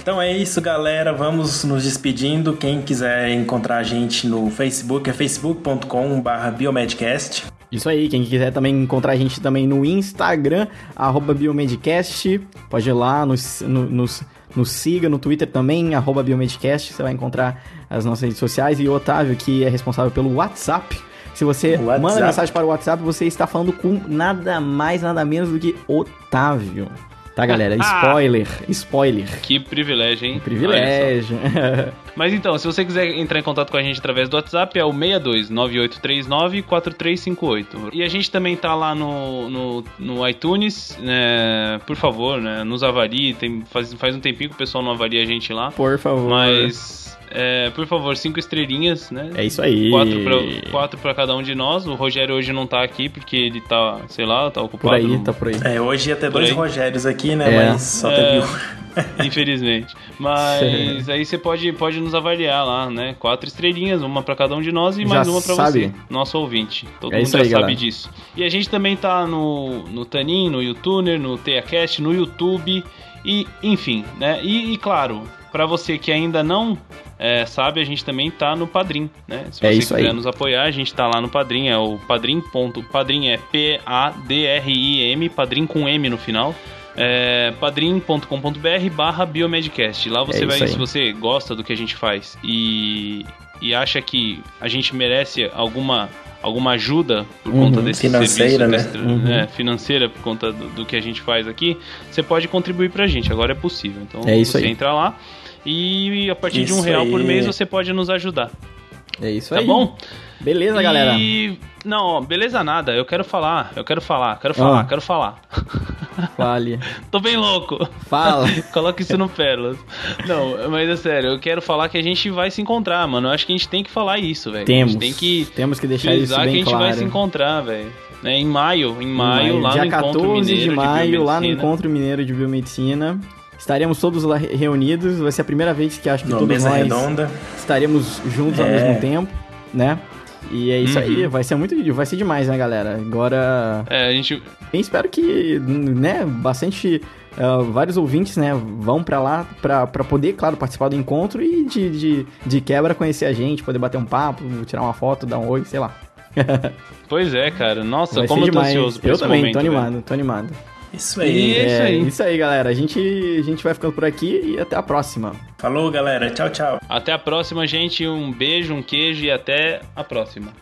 Então é isso, galera. Vamos nos despedindo. Quem quiser encontrar a gente no Facebook é facebook.com/biomedcast. Isso aí, quem quiser também encontrar a gente também no Instagram, arroba Biomedcast, pode ir lá, nos, no, nos, nos siga no Twitter também, arroba Biomedcast, você vai encontrar as nossas redes sociais e o Otávio, que é responsável pelo WhatsApp. Se você WhatsApp. manda mensagem para o WhatsApp, você está falando com nada mais, nada menos do que Otávio. Tá, galera? Spoiler, spoiler. Que privilégio, hein? Privilégio. Mas então, se você quiser entrar em contato com a gente através do WhatsApp, é o 62 9839 4358. E a gente também tá lá no, no, no iTunes, né? Por favor, né? Nos avalie. Tem, faz, faz um tempinho que o pessoal não avalia a gente lá. Por favor. Mas é, por favor, cinco estrelinhas, né? É isso aí. Quatro pra, quatro pra cada um de nós. O Rogério hoje não tá aqui porque ele tá, sei lá, tá ocupado. Por aí, tá por aí. É, hoje ia ter Por dois aí. Rogérios aqui, né? É. Mas só É. teve um. Infelizmente. Mas aí você pode, pode nos avaliar lá, né? Quatro estrelinhas, uma pra cada um de nós e Já mais uma pra sabe. você, nosso ouvinte. Todo É mundo isso já aí, sabe galera. disso. E a gente também tá no, no Tanin, no YouTuner, no TeiaCast, no YouTube e enfim, né? E, e claro, pra você que ainda não é, sabe, a gente também tá no Padrim, né? Se É você isso quiser aí. nos apoiar, a gente tá lá no Padrim, é o padrim. ponto- Padrim é P-A-D-R-I-M, Padrim com M no final. É, padrim.com.br barra biomedcast. Lá você É vai, se você gosta do que a gente faz e, e acha que a gente merece alguma, alguma ajuda por conta Uhum. desse Financeira, serviço, né? desse- né, financeira por conta do, do que a gente faz aqui, você pode contribuir pra gente. Agora é possível. Então É isso você aí. entra lá e a partir de um Isso real por aí. mês você pode nos ajudar. É isso Tá aí. bom? Beleza, galera. E. Não, ó, beleza nada. Eu quero falar, eu quero falar, quero falar, Ah. quero falar. Fale. Tô bem louco. Fala. Coloca isso no Pérolas. Não, mas é sério, eu quero falar que a gente vai se encontrar, mano. Eu acho que a gente tem que falar isso, velho. Temos. A gente tem que Temos que deixar isso frisar que a bem gente claro. vai se encontrar, velho. Né, em maio, em maio, lá Dia no Encontro 14 Mineiro de maio, lá no. Encontro Mineiro de Biomedicina. Estaremos todos lá re- reunidos. Vai ser a primeira vez que acho que todos mesa nós redonda. estaremos juntos ao É. mesmo tempo, né? E é isso Uhum. aí, vai ser muito, vai ser demais, né, galera? Agora, É, a gente. eu espero que, né, bastante ah, vários ouvintes, né, vão pra lá pra, pra poder, claro, participar do encontro e de, de, de quebra conhecer a gente, poder bater um papo, tirar uma foto, dar um oi, sei lá. Pois é, cara. Nossa, vai como eu tô ansioso por Eu esse também, momento. tô velho. animado, tô animado. Isso aí. é isso é, aí. isso aí, galera. A gente, a gente vai ficando por aqui e até a próxima. Falou, galera. Tchau, tchau. Até a próxima, gente. Um beijo, um queijo e até a próxima.